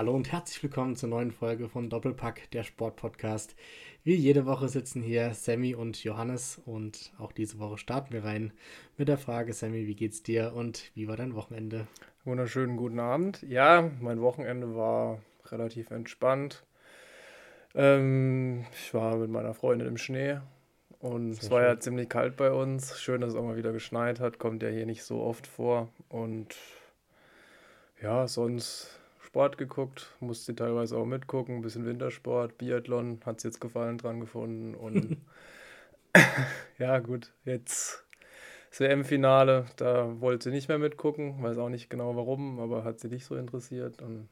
Hallo und herzlich willkommen zur neuen Folge von Doppelpack, der Sportpodcast. Wie jede Woche sitzen hier Sammy und Johannes und auch diese Woche starten wir rein mit der Frage, Sammy, wie geht's dir und wie war dein Wochenende? Wunderschönen guten Abend. Ja, mein Wochenende war relativ entspannt. Ähm, ich war mit meiner Freundin im Schnee und Sehr es war schön. ja ziemlich kalt bei uns. Schön, dass es auch mal wieder geschneit hat, kommt ja hier nicht so oft vor. Und ja, sonst Sport geguckt, musste teilweise auch mitgucken, ein bisschen Wintersport, Biathlon, hat es jetzt gefallen dran gefunden und ja gut, jetzt das WM-Finale, da wollte sie nicht mehr mitgucken, weiß auch nicht genau warum, aber hat sie nicht so interessiert und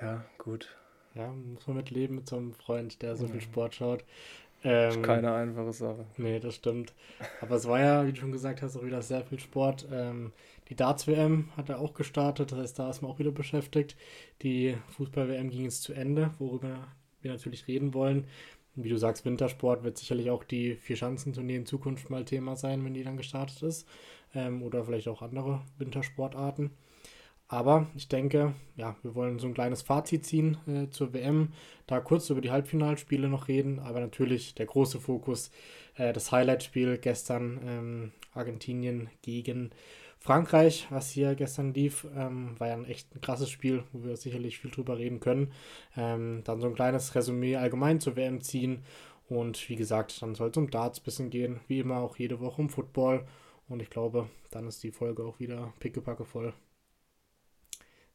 ja, gut. Ja, muss man mitleben mit so einem Freund, der so viel Sport schaut. Ähm, keine einfache Sache. Nee, das stimmt. Aber es war ja, wie du schon gesagt hast, auch wieder sehr viel Sport. Ähm, die Darts-WM hat er auch gestartet, das heißt, da ist man auch wieder beschäftigt. Die Fußball-WM ging jetzt zu Ende, worüber wir natürlich reden wollen. Und wie du sagst, Wintersport wird sicherlich auch die Vier-Schanzentournee in Zukunft mal Thema sein, wenn die dann gestartet ist. Ähm, oder vielleicht auch andere Wintersportarten. Aber ich denke, ja, wir wollen so ein kleines Fazit ziehen äh, zur WM, da kurz über die Halbfinalspiele noch reden, aber natürlich der große Fokus, äh, das Highlight-Spiel gestern ähm, Argentinien gegen Frankreich, was hier gestern lief, ähm, war ja ein echt ein krasses Spiel, wo wir sicherlich viel drüber reden können. Ähm, dann so ein kleines Resümee allgemein zur WM ziehen und wie gesagt, dann soll es um Darts bisschen gehen, wie immer auch jede Woche um Football und ich glaube, dann ist die Folge auch wieder pickepacke voll.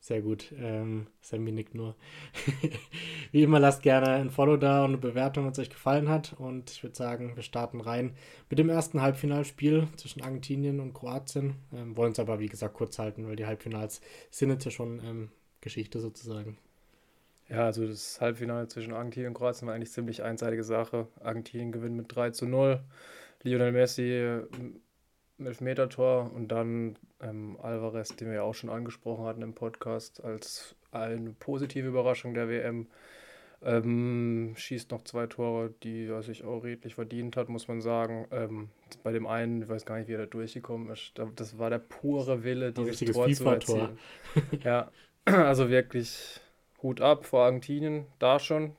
Sehr gut. Ähm, Sammy nickt nur. Wie immer, lasst gerne ein Follow da und eine Bewertung, wenn es euch gefallen hat. Und ich würde sagen, wir starten rein mit dem ersten Halbfinalspiel zwischen Argentinien und Kroatien. Ähm, wollen es aber, wie gesagt, kurz halten, weil die Halbfinals sind jetzt ja schon ähm, Geschichte sozusagen. Ja, also das Halbfinale zwischen Argentinien und Kroatien war eigentlich ziemlich einseitige Sache. Argentinien gewinnt mit 3 zu 0. Lionel Messi Elfmeter-Tor und dann ähm, Alvarez, den wir ja auch schon angesprochen hatten im Podcast, als eine positive Überraschung der WM. Ähm, schießt noch zwei Tore, die er sich auch redlich verdient hat, muss man sagen. Ähm, bei dem einen, ich weiß gar nicht, wie er da durchgekommen ist. Das war der pure Wille, dieses Tor zu erzielen. ja, also wirklich Hut ab vor Argentinien, da schon.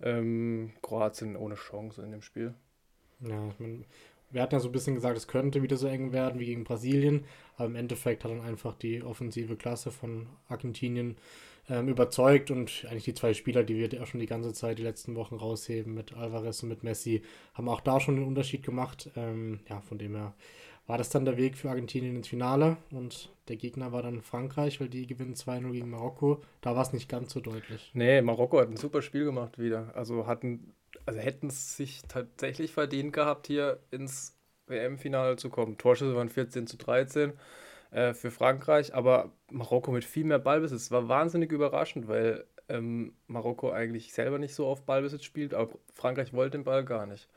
Ähm, Kroatien ohne Chance in dem Spiel. Ja, man, wir hatten ja so ein bisschen gesagt, es könnte wieder so eng werden wie gegen Brasilien, aber im Endeffekt hat dann einfach die offensive Klasse von Argentinien ähm, überzeugt und eigentlich die zwei Spieler, die wir auch schon die ganze Zeit die letzten Wochen rausheben, mit Alvarez und mit Messi, haben auch da schon den Unterschied gemacht. Ähm, ja, von dem her war das dann der Weg für Argentinien ins Finale und der Gegner war dann Frankreich, weil die gewinnen 2-0 gegen Marokko. Da war es nicht ganz so deutlich. Nee, Marokko hat ein super Spiel gemacht wieder. Also hatten also hätten es sich tatsächlich verdient gehabt, hier ins WM-Finale zu kommen. Torschüsse waren 14 zu 13 äh, für Frankreich, aber Marokko mit viel mehr Ballbesitz. Es war wahnsinnig überraschend, weil ähm, Marokko eigentlich selber nicht so oft Ballbesitz spielt, aber Frankreich wollte den Ball gar nicht.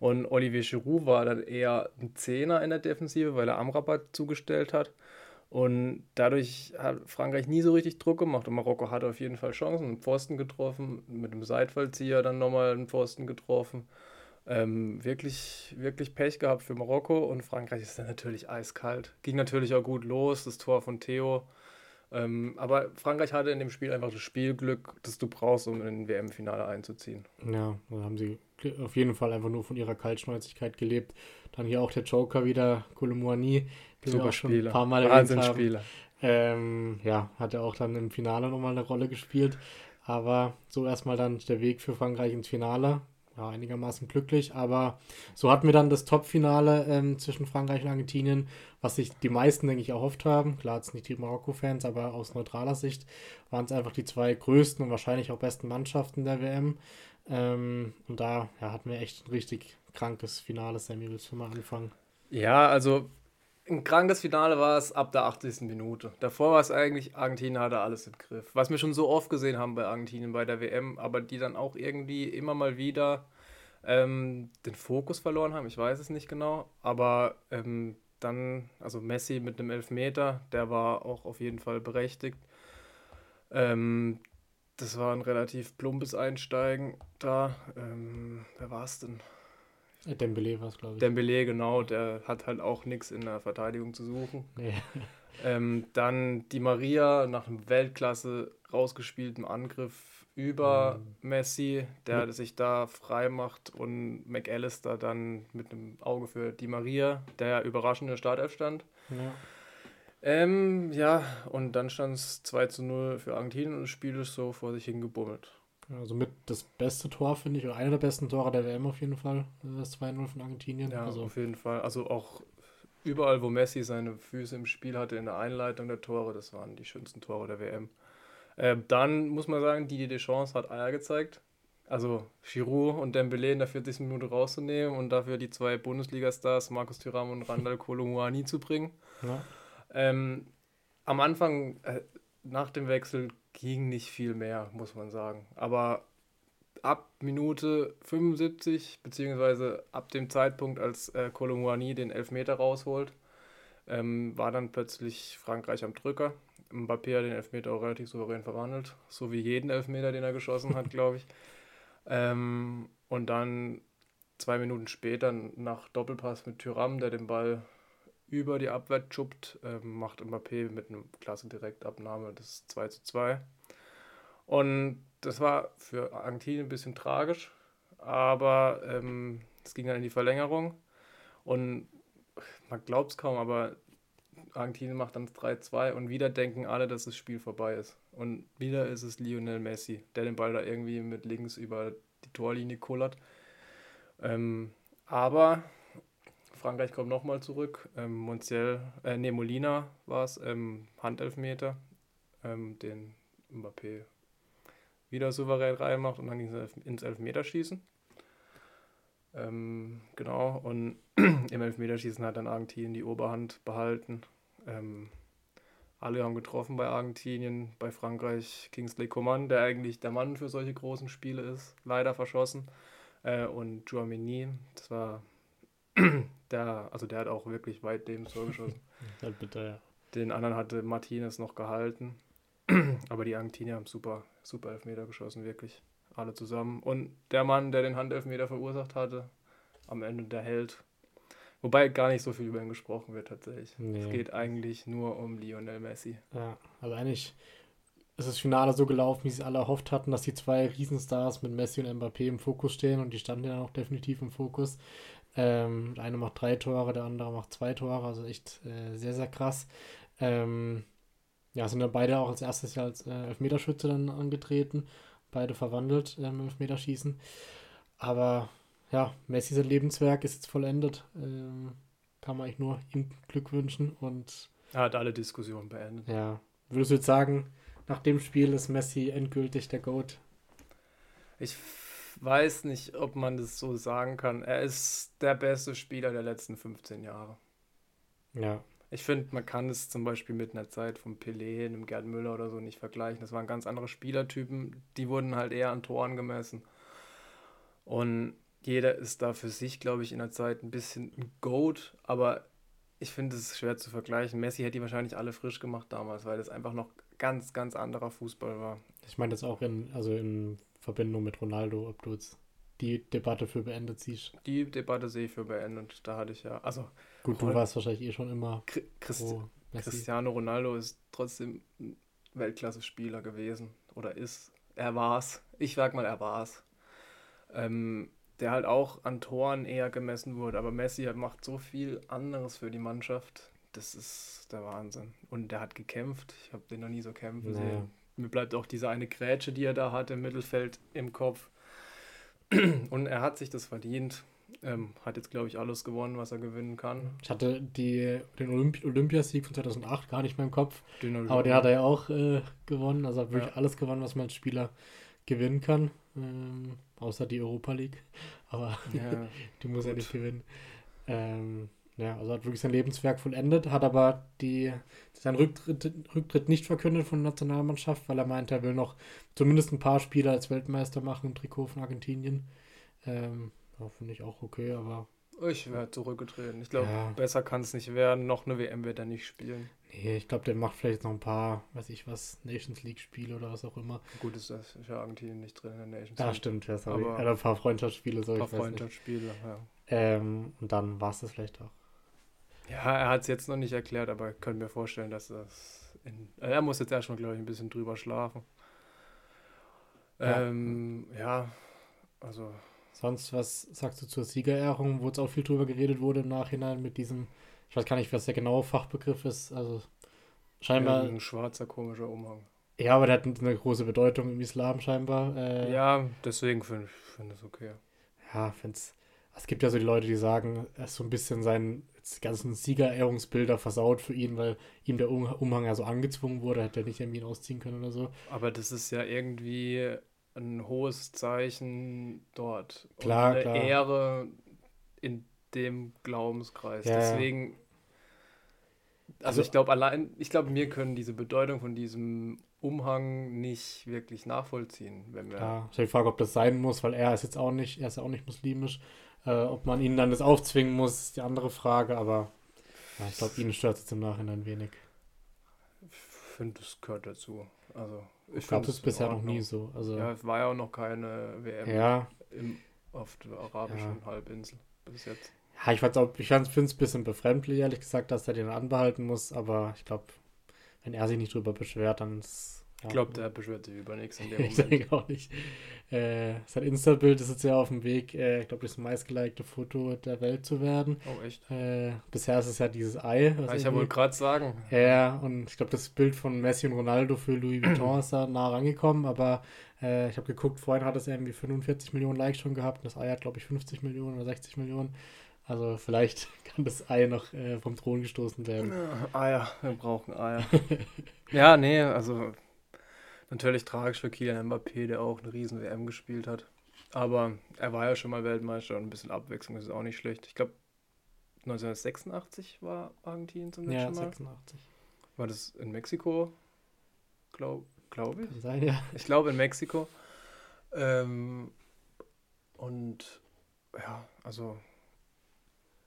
Und Olivier Giroud war dann eher ein Zehner in der Defensive, weil er Amrabat zugestellt hat. Und dadurch hat Frankreich nie so richtig Druck gemacht. Und Marokko hatte auf jeden Fall Chancen. Einen Pfosten getroffen, mit dem Seitfallzieher dann nochmal einen Pfosten getroffen. Ähm, wirklich, wirklich Pech gehabt für Marokko. Und Frankreich ist dann natürlich eiskalt. Ging natürlich auch gut los, das Tor von Theo. Ähm, aber Frankreich hatte in dem Spiel einfach das Spielglück, das du brauchst, um in den WM-Finale einzuziehen. Ja, da haben sie auf jeden Fall einfach nur von ihrer Kaltschnäuzigkeit gelebt. Dann hier auch der Joker wieder, Kolomuani, den Super wir auch schon ein paar Mal erwähnt haben. Ähm, ja, hat er auch dann im Finale nochmal eine Rolle gespielt. Aber so erstmal dann der Weg für Frankreich ins Finale. Ja, einigermaßen glücklich, aber so hatten wir dann das Top-Finale ähm, zwischen Frankreich und Argentinien, was sich die meisten, denke ich, erhofft haben. Klar, jetzt nicht die Marokko-Fans, aber aus neutraler Sicht waren es einfach die zwei größten und wahrscheinlich auch besten Mannschaften der WM. Ähm, und da ja, hatten wir echt ein richtig krankes Finale. Sammy, willst du mal anfangen? Ja, also ein krankes Finale war es ab der 80. Minute. Davor war es eigentlich, Argentinien hatte alles im Griff. Was wir schon so oft gesehen haben bei Argentinien bei der WM, aber die dann auch irgendwie immer mal wieder ähm, den Fokus verloren haben. Ich weiß es nicht genau. Aber ähm, dann, also Messi mit einem Elfmeter, der war auch auf jeden Fall berechtigt. Ähm, das war ein relativ plumpes Einsteigen da. Ähm, wer war es denn? Dembele war es, glaube ich. Dembele, genau, der hat halt auch nichts in der Verteidigung zu suchen. Nee. Ähm, dann die Maria nach einem Weltklasse rausgespielten Angriff über mhm. Messi, der mhm. sich da frei macht und McAllister dann mit einem Auge für die Maria, der überraschend in der Startelf stand. Ja. Ähm, ja, und dann stand es 2 zu 0 für Argentinien und das Spiel ist so vor sich hingebummelt. Also mit das beste Tor, finde ich, oder einer der besten Tore der WM auf jeden Fall, das 2-0 von Argentinien. Ja, also auf jeden Fall. Also auch überall, wo Messi seine Füße im Spiel hatte, in der Einleitung der Tore, das waren die schönsten Tore der WM. Ähm, dann muss man sagen, Didier Deschamps hat Eier gezeigt. Also Giroud und Dembélé in der 40. Minute rauszunehmen und dafür die zwei Bundesliga-Stars Markus Thuram und Randall Kolomouani zu bringen. Ja. Ähm, am Anfang, äh, nach dem Wechsel, ging nicht viel mehr, muss man sagen. Aber ab Minute 75, beziehungsweise ab dem Zeitpunkt, als äh, Colomouani den Elfmeter rausholt, ähm, war dann plötzlich Frankreich am Drücker. Mbappé hat den Elfmeter auch relativ souverän verwandelt, so wie jeden Elfmeter, den er geschossen hat, glaube ich. Ähm, und dann zwei Minuten später nach Doppelpass mit Tyram, der den Ball über die Abwehr schuppt, ähm, macht Mbappé mit einer klasse Direktabnahme das 2 zu 2. Und das war für Argentinien ein bisschen tragisch, aber ähm, es ging dann in die Verlängerung. Und man glaubt es kaum, aber Argentinien macht dann 3-2 und wieder denken alle, dass das Spiel vorbei ist. Und wieder ist es Lionel Messi, der den Ball da irgendwie mit links über die Torlinie kullert. Ähm, aber Frankreich kommt nochmal zurück. Ähm, Montiel, äh, nee, Molina war es, ähm, Handelfmeter, ähm, den Mbappé wieder souverän reinmacht und dann ging es ins Elfmeterschießen. Ähm, genau, und im Elfmeterschießen hat dann Argentinien die Oberhand behalten. Ähm, alle haben getroffen bei Argentinien, bei Frankreich Kingsley Coman, der eigentlich der Mann für solche großen Spiele ist, leider verschossen. Äh, und Jouamini, das war der, also der hat auch wirklich weit das Tor geschossen. halt bitte, ja. Den anderen hatte Martinez noch gehalten. Aber die Argentinier haben super, super Elfmeter geschossen, wirklich. Alle zusammen. Und der Mann, der den Handelfmeter verursacht hatte, am Ende der Held. Wobei gar nicht so viel über ihn gesprochen wird tatsächlich. Nee. Es geht eigentlich nur um Lionel Messi. Ja, also eigentlich ist das Finale so gelaufen, wie sie alle erhofft hatten, dass die zwei Riesenstars mit Messi und Mbappé im Fokus stehen und die standen ja auch definitiv im Fokus. Ähm, der eine macht drei Tore, der andere macht zwei Tore, also echt äh, sehr, sehr krass. Ähm, ja, sind dann beide auch als erstes Jahr als äh, Elfmeterschütze dann angetreten. Beide verwandelt ähm, im Elfmeterschießen. Aber ja, Messi sein Lebenswerk ist jetzt vollendet. Ähm, kann man eigentlich nur ihm Glück wünschen und. Er hat alle Diskussionen beendet. Ja. Würdest du jetzt sagen, nach dem Spiel ist Messi endgültig der GOAT? Ich weiß nicht, ob man das so sagen kann. Er ist der beste Spieler der letzten 15 Jahre. Ja. Ich finde, man kann es zum Beispiel mit einer Zeit von Pelé, einem Gerd Müller oder so nicht vergleichen. Das waren ganz andere Spielertypen. Die wurden halt eher an Toren gemessen. Und jeder ist da für sich, glaube ich, in der Zeit ein bisschen ein Goat. Aber ich finde es schwer zu vergleichen. Messi hätte die wahrscheinlich alle frisch gemacht damals, weil das einfach noch ganz, ganz anderer Fußball war. Ich meine das auch in, also in Verbindung mit Ronaldo, ob du jetzt die Debatte für beendet siehst. Die Debatte sehe ich für beendet. Da hatte ich ja, also. Gut, du warst wahrscheinlich eh schon immer. Christ Cristiano Ronaldo ist trotzdem ein Weltklasse-Spieler gewesen. Oder ist. Er war's. Ich sag mal, er war's. Ähm, der halt auch an Toren eher gemessen wurde. Aber Messi macht so viel anderes für die Mannschaft. Das ist der Wahnsinn. Und der hat gekämpft. Ich habe den noch nie so kämpfen naja. sehen. Mir bleibt auch diese eine Grätsche, die er da hat im Mittelfeld im Kopf. Und er hat sich das verdient. Ähm, hat jetzt, glaube ich, alles gewonnen, was er gewinnen kann. Ich hatte die, den Olymp Olympiasieg von 2008 gar nicht mehr im Kopf. Den aber den hat er ja auch äh, gewonnen. Also hat wirklich ja. alles gewonnen, was man als Spieler gewinnen kann. Ähm, außer die Europa League. Aber ja, die muss gut. er nicht gewinnen. Ähm, ja, also hat wirklich sein Lebenswerk vollendet, hat aber die, seinen Rücktritt, Rücktritt nicht verkündet von der Nationalmannschaft, weil er meinte, er will noch zumindest ein paar Spiele als Weltmeister machen im Trikot von Argentinien. Ähm, ja, Finde ich auch okay, aber. Ich werde zurückgetreten. Ich glaube, ja. besser kann es nicht werden. Noch eine WM wird er nicht spielen. Nee, ich glaube, der macht vielleicht noch ein paar, weiß ich was, Nations League-Spiele oder was auch immer. Gut ist das, ist ja Argentinien nicht drin in der Nations League. Ja, stimmt, ja, sorry. Aber er hat ein paar Freundschaftsspiele, so Ein paar Freundschaftsspiele, ja. Ähm, und dann war es das vielleicht auch. Ja, er hat es jetzt noch nicht erklärt, aber ich könnte mir vorstellen, dass das. In, er muss jetzt erstmal, glaube ich, ein bisschen drüber schlafen. Ja. Ähm, ja, also. Sonst, was sagst du zur Siegerehrung, wo es auch viel drüber geredet wurde im Nachhinein mit diesem, ich weiß gar nicht, was der genaue Fachbegriff ist, also scheinbar. Ein schwarzer, komischer Umhang. Ja, aber der hat eine große Bedeutung im Islam scheinbar. Äh, ja, deswegen finde ich find es okay. Ja, finde es. Es gibt ja so die Leute, die sagen, er ist so ein bisschen seinen ganzen Siegerehrungsbilder versaut für ihn, weil ihm der Umhang ja so angezwungen wurde, hätte er nicht irgendwie ihn ausziehen können oder so. Aber das ist ja irgendwie ein hohes Zeichen dort. Klar, und eine klar. Ehre in dem Glaubenskreis. Ja, Deswegen, also, also ich glaube allein, ich glaube, wir können diese Bedeutung von diesem Umhang nicht wirklich nachvollziehen, wenn wir. Ja, ich frage, ob das sein muss, weil er ist jetzt auch nicht, er ist ja auch nicht muslimisch. Äh, ob man ihnen dann das aufzwingen muss, ist die andere Frage, aber ja, ich glaube, ihnen stört es im Nachhinein wenig. Ich finde, es gehört dazu. Also, ich glaube, das ist bisher noch nie so. Also, ja, es war ja auch noch keine WM ja. im, auf der arabischen ja. Halbinsel bis jetzt. Ja, ich, ich finde es ein bisschen befremdlich, ehrlich gesagt, dass er den anbehalten muss, aber ich glaube, wenn er sich nicht drüber beschwert, dann ist. Ich glaube, der beschwert sich über nichts in dem Moment. ich denke auch nicht. Äh, sein Insta-Bild ist jetzt ja auf dem Weg, äh, ich glaube, das meistgelikte Foto der Welt zu werden. Oh, echt? Äh, bisher ist es ja dieses Ei. Was ich ja wohl gerade sagen. Ja, und ich glaube, das Bild von Messi und Ronaldo für Louis Vuitton ist da nah rangekommen, aber äh, ich habe geguckt, vorhin hat es irgendwie 45 Millionen Likes schon gehabt und das Ei hat, glaube ich, 50 Millionen oder 60 Millionen. Also vielleicht kann das Ei noch äh, vom Thron gestoßen werden. Eier, wir brauchen Eier. ja, nee, also natürlich tragisch für Kylian Mbappé, der auch eine riesen WM gespielt hat. Aber er war ja schon mal Weltmeister und ein bisschen Abwechslung ist auch nicht schlecht. Ich glaube, 1986 war Argentinien zum letzten Mal. Ja, 86. War das in Mexiko? Glaube glaub ich. Kann sein, ja. Ich glaube in Mexiko. Ähm, und ja, also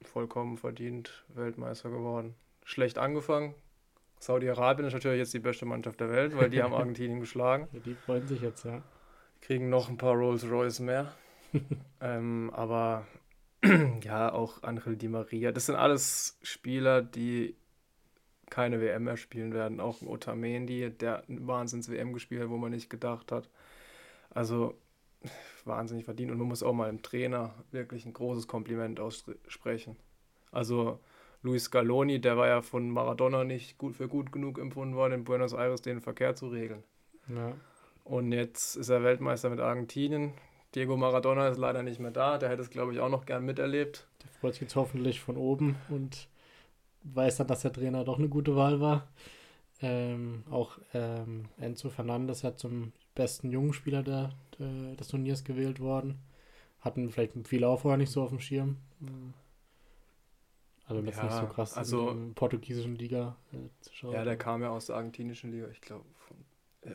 vollkommen verdient Weltmeister geworden. Schlecht angefangen. Saudi-Arabien ist natürlich jetzt die beste Mannschaft der Welt, weil die haben Argentinien geschlagen. Ja, die freuen sich jetzt, ja. Kriegen noch ein paar Rolls-Royce mehr. ähm, aber ja, auch Angel Di Maria. Das sind alles Spieler, die keine WM mehr spielen werden. Auch Otamendi, der ein Wahnsinns-WM gespielt hat, wo man nicht gedacht hat. Also wahnsinnig verdient. Und man muss auch mal dem Trainer wirklich ein großes Kompliment aussprechen. Also Luis Scaloni, der war ja von Maradona nicht gut für gut genug empfunden worden, in Buenos Aires den Verkehr zu regeln. Ja. Und jetzt ist er Weltmeister mit Argentinien. Diego Maradona ist leider nicht mehr da. Der hätte es, glaube ich, auch noch gern miterlebt. Der freut sich jetzt hoffentlich von oben und weiß dann, dass der Trainer doch eine gute Wahl war. Ähm, auch ähm, Enzo Fernandes hat zum besten jungen Spieler der, der, des Turniers gewählt worden. Hatten vielleicht viele auch vorher nicht so auf dem Schirm. Also jetzt ja, nicht so krass also, in der portugiesischen Liga äh, zu schauen. Ja, der kam ja aus der argentinischen Liga, ich glaube, äh,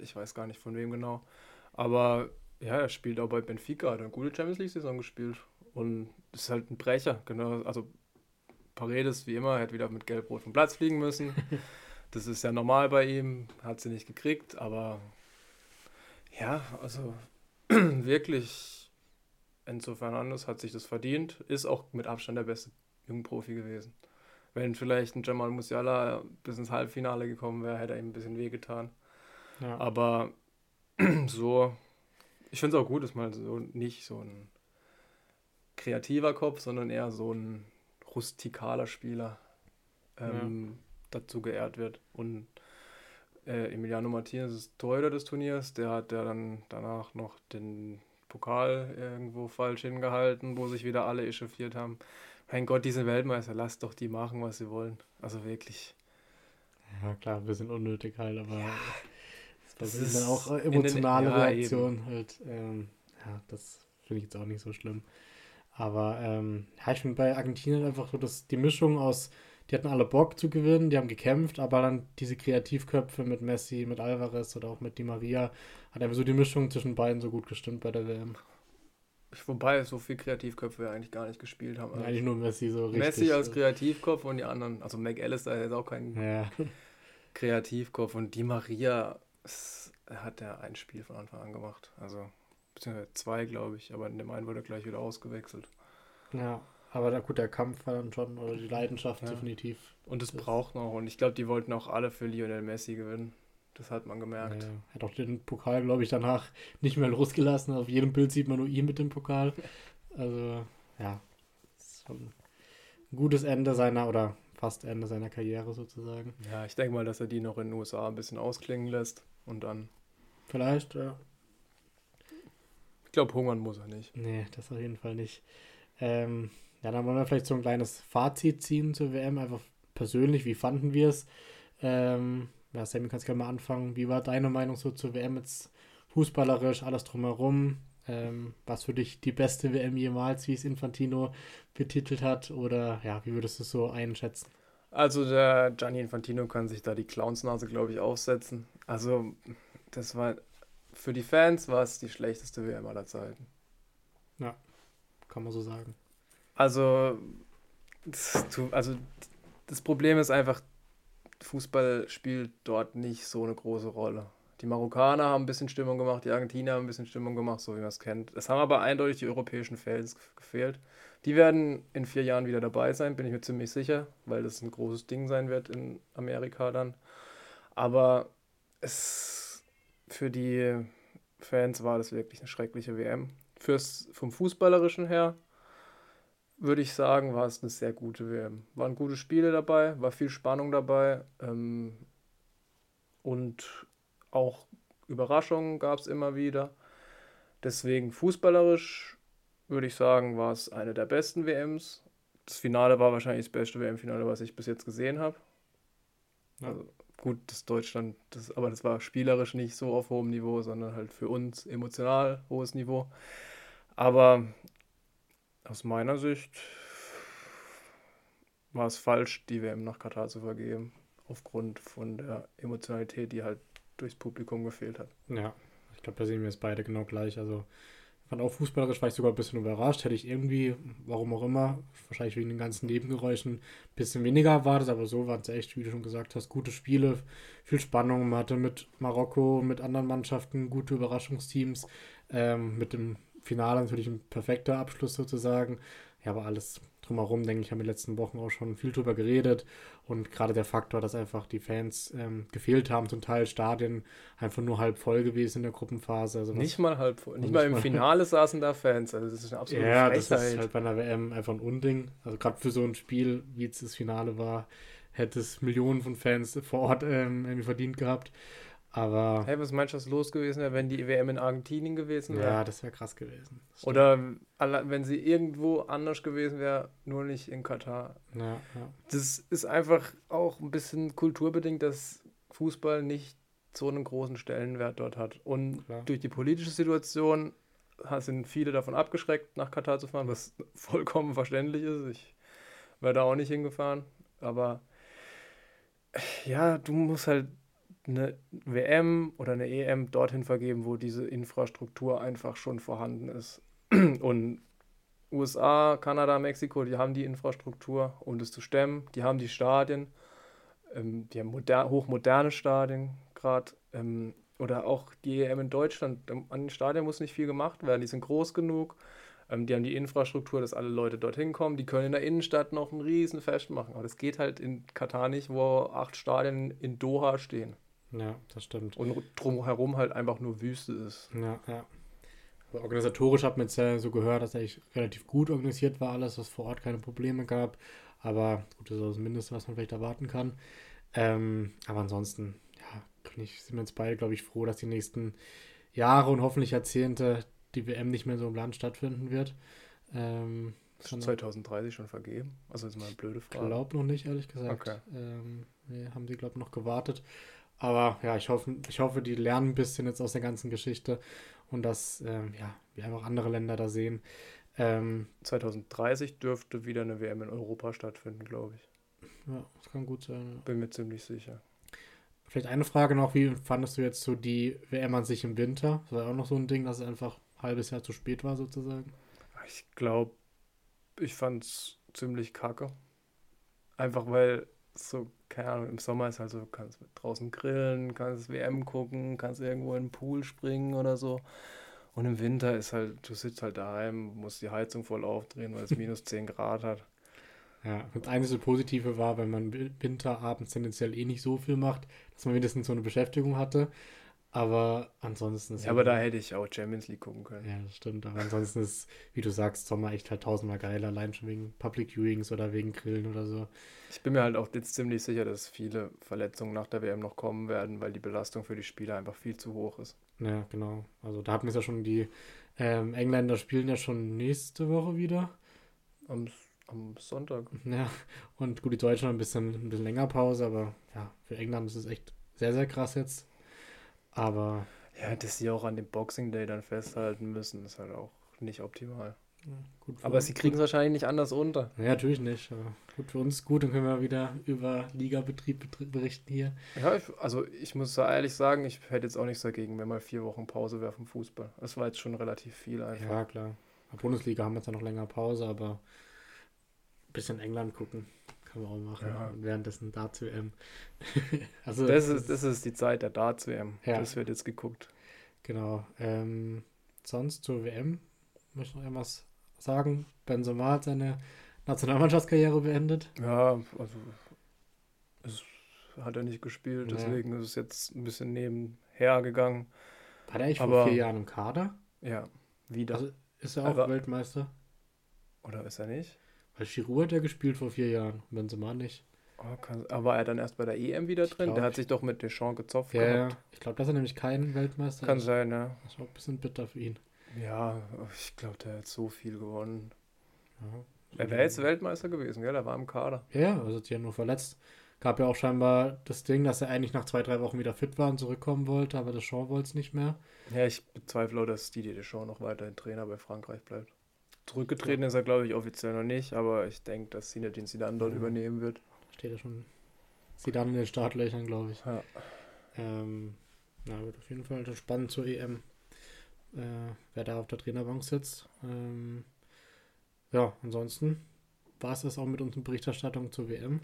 ich weiß gar nicht von wem genau. Aber ja, er spielt auch bei Benfica, hat eine gute Champions League-Saison gespielt. Und ist halt ein Brecher, genau. Also Paredes, wie immer, hat wieder mit Gelbrot vom Platz fliegen müssen. das ist ja normal bei ihm, hat sie nicht gekriegt, aber ja, also wirklich, Enzo Fernandes hat sich das verdient, ist auch mit Abstand der beste Jungprofi gewesen. Wenn vielleicht ein Jamal Musiala bis ins Halbfinale gekommen wäre, hätte er ihm ein bisschen wehgetan. Ja. Aber so, ich finde es auch gut, dass mal so nicht so ein kreativer Kopf, sondern eher so ein rustikaler Spieler ähm, ja. dazu geehrt wird. Und äh, Emiliano Martinez ist Torhüter des Turniers, der hat ja dann danach noch den Pokal irgendwo falsch hingehalten, wo sich wieder alle echauffiert haben. Mein Gott, diese Weltmeister, lasst doch die machen, was sie wollen. Also wirklich. Ja, klar, wir sind unnötig halt, aber ja, das, das ist dann auch emotionale den, ja, Reaktion halt. Ähm, ja, das finde ich jetzt auch nicht so schlimm. Aber ähm, ja, ich finde bei Argentinien einfach so, dass die Mischung aus die hatten alle Bock zu gewinnen, die haben gekämpft, aber dann diese Kreativköpfe mit Messi, mit Alvarez oder auch mit Di Maria, hat einfach so die Mischung zwischen beiden so gut gestimmt bei der WM. Wobei so viel Kreativköpfe eigentlich gar nicht gespielt haben. Also eigentlich nur Messi so richtig. Messi als Kreativkopf und die anderen, also McAllister ist auch kein ja. Kreativkopf und Di Maria hat ja ein Spiel von Anfang an gemacht. Also beziehungsweise zwei, glaube ich, aber in dem einen wurde er gleich wieder ausgewechselt. Ja, Aber da, gut, der Kampf war dann schon, oder die Leidenschaft ja. definitiv. Und es braucht noch. Und ich glaube, die wollten auch alle für Lionel Messi gewinnen. Das hat man gemerkt. Ja, er hat auch den Pokal, glaube ich, danach nicht mehr losgelassen. Auf jedem Bild sieht man nur ihn mit dem Pokal. Also, ja. Schon ein gutes Ende seiner, oder fast Ende seiner Karriere sozusagen. Ja, ich denke mal, dass er die noch in den USA ein bisschen ausklingen lässt und dann. Vielleicht, ja. Ich glaube, hungern muss er nicht. Nee, das auf jeden Fall nicht. Ähm, ja, dann wollen wir vielleicht so ein kleines Fazit ziehen zur WM, einfach persönlich. Wie fanden wir es? Ähm, ja, Sammy, kannst gerne mal anfangen. Wie war deine Meinung so zur WM jetzt fußballerisch, alles drumherum? Ähm, was für dich die beste WM jemals, wie es Infantino betitelt hat? Oder ja, wie würdest du es so einschätzen? Also der Gianni Infantino kann sich da die Clownsnase, glaube ich, aufsetzen. Also das war für die Fans war es die schlechteste WM aller Zeiten. Ja, kann man so sagen. Also, das, also das Problem ist einfach, Fußball spielt dort nicht so eine große Rolle. Die Marokkaner haben ein bisschen Stimmung gemacht, die Argentinier haben ein bisschen Stimmung gemacht, so wie man es kennt. Es haben aber eindeutig die europäischen Fans gefehlt. Die werden in vier Jahren wieder dabei sein, bin ich mir ziemlich sicher, weil das ein großes Ding sein wird in Amerika dann. Aber es, für die Fans war das wirklich eine schreckliche WM. Fürs, vom Fußballerischen her würde ich sagen, war es eine sehr gute WM. Waren gute Spiele dabei, war viel Spannung dabei ähm, und auch Überraschungen gab es immer wieder. Deswegen fußballerisch würde ich sagen, war es eine der besten WMs. Das Finale war wahrscheinlich das beste WM-Finale, was ich bis jetzt gesehen habe. Ja. Also gut, das Deutschland, das, aber das war spielerisch nicht so auf hohem Niveau, sondern halt für uns emotional hohes Niveau. Aber aus meiner Sicht war es falsch, die WM nach Katar zu vergeben, aufgrund von der Emotionalität, die halt durchs Publikum gefehlt hat. Ja, ich glaube, da sehen wir es beide genau gleich. Also fand auch fußballerisch war ich sogar ein bisschen überrascht. Hätte ich irgendwie, warum auch immer, wahrscheinlich wegen den ganzen Nebengeräuschen, ein bisschen weniger erwartet. Aber so waren es echt, wie du schon gesagt hast, gute Spiele, viel Spannung. Man hatte mit Marokko, mit anderen Mannschaften gute Überraschungsteams. Ähm, mit dem Finale natürlich ein perfekter Abschluss sozusagen. Ja, aber alles drumherum, denke ich, haben wir in den letzten Wochen auch schon viel drüber geredet. Und gerade der Faktor, dass einfach die Fans ähm, gefehlt haben, zum Teil Stadien einfach nur halb voll gewesen in der Gruppenphase. Also nicht mal halb voll. Nicht, nicht mal im Finale saßen da Fans. Also das ist eine absolute Ja, Frechheit. das ist halt bei einer WM einfach ein Unding. Also gerade für so ein Spiel, wie jetzt das Finale war, hätte es Millionen von Fans vor Ort ähm, irgendwie verdient gehabt. Aber. Hey, was meinst du, was los gewesen wäre, wenn die WM in Argentinien gewesen wäre? Ja, das wäre krass gewesen. Oder wenn sie irgendwo anders gewesen wäre, nur nicht in Katar. Ja, ja. Das ist einfach auch ein bisschen kulturbedingt, dass Fußball nicht so einen großen Stellenwert dort hat. Und Klar. durch die politische Situation sind viele davon abgeschreckt, nach Katar zu fahren, was vollkommen verständlich ist. Ich wäre da auch nicht hingefahren. Aber ja, du musst halt eine WM oder eine EM dorthin vergeben, wo diese Infrastruktur einfach schon vorhanden ist. Und USA, Kanada, Mexiko, die haben die Infrastruktur, um das zu stemmen. Die haben die Stadien, ähm, die haben moder hochmoderne Stadien gerade. Ähm, oder auch die EM in Deutschland. An den Stadien muss nicht viel gemacht werden, die sind groß genug. Ähm, die haben die Infrastruktur, dass alle Leute dorthin kommen. Die können in der Innenstadt noch ein Riesenfest machen. Aber das geht halt in Katar nicht, wo acht Stadien in Doha stehen. Ja, das stimmt. Und drumherum halt einfach nur Wüste ist. Ja, ja. Aber organisatorisch hat man jetzt ja so gehört, dass eigentlich relativ gut organisiert war alles, dass vor Ort keine Probleme gab. Aber gut, das ist das Mindeste, was man vielleicht erwarten kann. Ähm, aber ansonsten, ja, ich, sind wir jetzt beide, glaube ich, froh, dass die nächsten Jahre und hoffentlich Jahrzehnte die WM nicht mehr so im Land stattfinden wird. Ähm, ist 2030 schon vergeben? Also ist mal eine blöde Frage. Ich glaube noch nicht, ehrlich gesagt. Okay. Ähm, nee, haben sie, glaube ich, noch gewartet. Aber ja, ich hoffe, ich hoffe, die lernen ein bisschen jetzt aus der ganzen Geschichte und dass ähm, ja, wir einfach andere Länder da sehen. Ähm, 2030 dürfte wieder eine WM in Europa stattfinden, glaube ich. Ja, das kann gut sein. Ja. Bin mir ziemlich sicher. Vielleicht eine Frage noch, wie fandest du jetzt so die WM an sich im Winter? Das war auch noch so ein Ding, dass es einfach ein halbes Jahr zu spät war, sozusagen. Ich glaube, ich fand es ziemlich kacke. Einfach weil so keine Ahnung, im Sommer ist halt so, du kannst draußen grillen, kannst WM gucken, kannst irgendwo in den Pool springen oder so. Und im Winter ist halt, du sitzt halt daheim, musst die Heizung voll aufdrehen, weil es minus 10 Grad hat. Ja, das einzige Positive war, wenn man Winterabends tendenziell eh nicht so viel macht, dass man wenigstens so eine Beschäftigung hatte. Aber ansonsten ist. Ja, aber da hätte ich auch Champions League gucken können. Ja, das stimmt. Aber ansonsten ist, wie du sagst, Sommer echt halt tausendmal geiler, allein schon wegen Public Viewings oder wegen Grillen oder so. Ich bin mir halt auch jetzt ziemlich sicher, dass viele Verletzungen nach der WM noch kommen werden, weil die Belastung für die Spieler einfach viel zu hoch ist. Ja, genau. Also da hatten wir es ja schon, die ähm, Engländer spielen ja schon nächste Woche wieder. Am, am Sonntag. Ja, und gut, die Deutschen haben ein bisschen, ein bisschen länger Pause, aber ja, für England ist es echt sehr, sehr krass jetzt. Aber. Ja, dass sie auch an dem Boxing Day dann festhalten müssen, ist halt auch nicht optimal. Ja, aber sie kriegen es wahrscheinlich nicht anders unter. Ja, natürlich nicht. Aber gut, für uns gut, dann können wir wieder über Ligabetrieb berichten hier. Ja, ich, also ich muss ehrlich sagen, ich hätte jetzt auch nichts dagegen, wenn mal vier Wochen Pause wäre vom Fußball. Das war jetzt schon relativ viel einfach. Ja, klar. In der Bundesliga haben wir jetzt ja noch länger Pause, aber ein bisschen England gucken. Können wir auch machen. Ja. Und währenddessen Darts-WM. also, das, ist, das ist die Zeit der Darts-WM. Ja. Das wird jetzt geguckt. Genau. Ähm, sonst zur WM möchte ich noch irgendwas sagen. Benzema hat seine Nationalmannschaftskarriere beendet. Ja, also es hat er nicht gespielt, deswegen ja. ist es jetzt ein bisschen nebenher gegangen. War der eigentlich vor vier Jahren im Kader? Ja, wieder. Also ist er auch Aber, Weltmeister? Oder ist er nicht? Weil Giroud hat ja gespielt vor vier Jahren, Benzema nicht. Oh, kann, aber war er dann erst bei der EM wieder drin? Glaub, der hat sich doch mit Deschamps gezopft ja, gehabt. Ja, ich glaube, dass er nämlich kein Weltmeister Kann sein, ja. Das auch ein bisschen bitter für ihn. Ja, ich glaube, der hat so viel gewonnen. Ja, er wäre jetzt Weltmeister gewesen, gell? Er war im Kader. Ja, also hat sich ja nur verletzt. Gab ja auch scheinbar das Ding, dass er eigentlich nach zwei, drei Wochen wieder fit war und zurückkommen wollte, aber Deschamps wollte es nicht mehr. Ja, ich bezweifle auch, dass Didier Deschamps noch weiterhin Trainer bei Frankreich bleibt. Zurückgetreten ja. ist er, glaube ich, offiziell noch nicht, aber ich denke, dass Zinedine Zidane dort ja. übernehmen wird. Steht ja schon Zidane in den Startlöchern, glaube ich. Ja. Ähm, na, wird auf jeden Fall spannend zur EM, äh, wer da auf der Trainerbank sitzt. Ähm, ja, ansonsten war es das auch mit unserer Berichterstattung zur WM.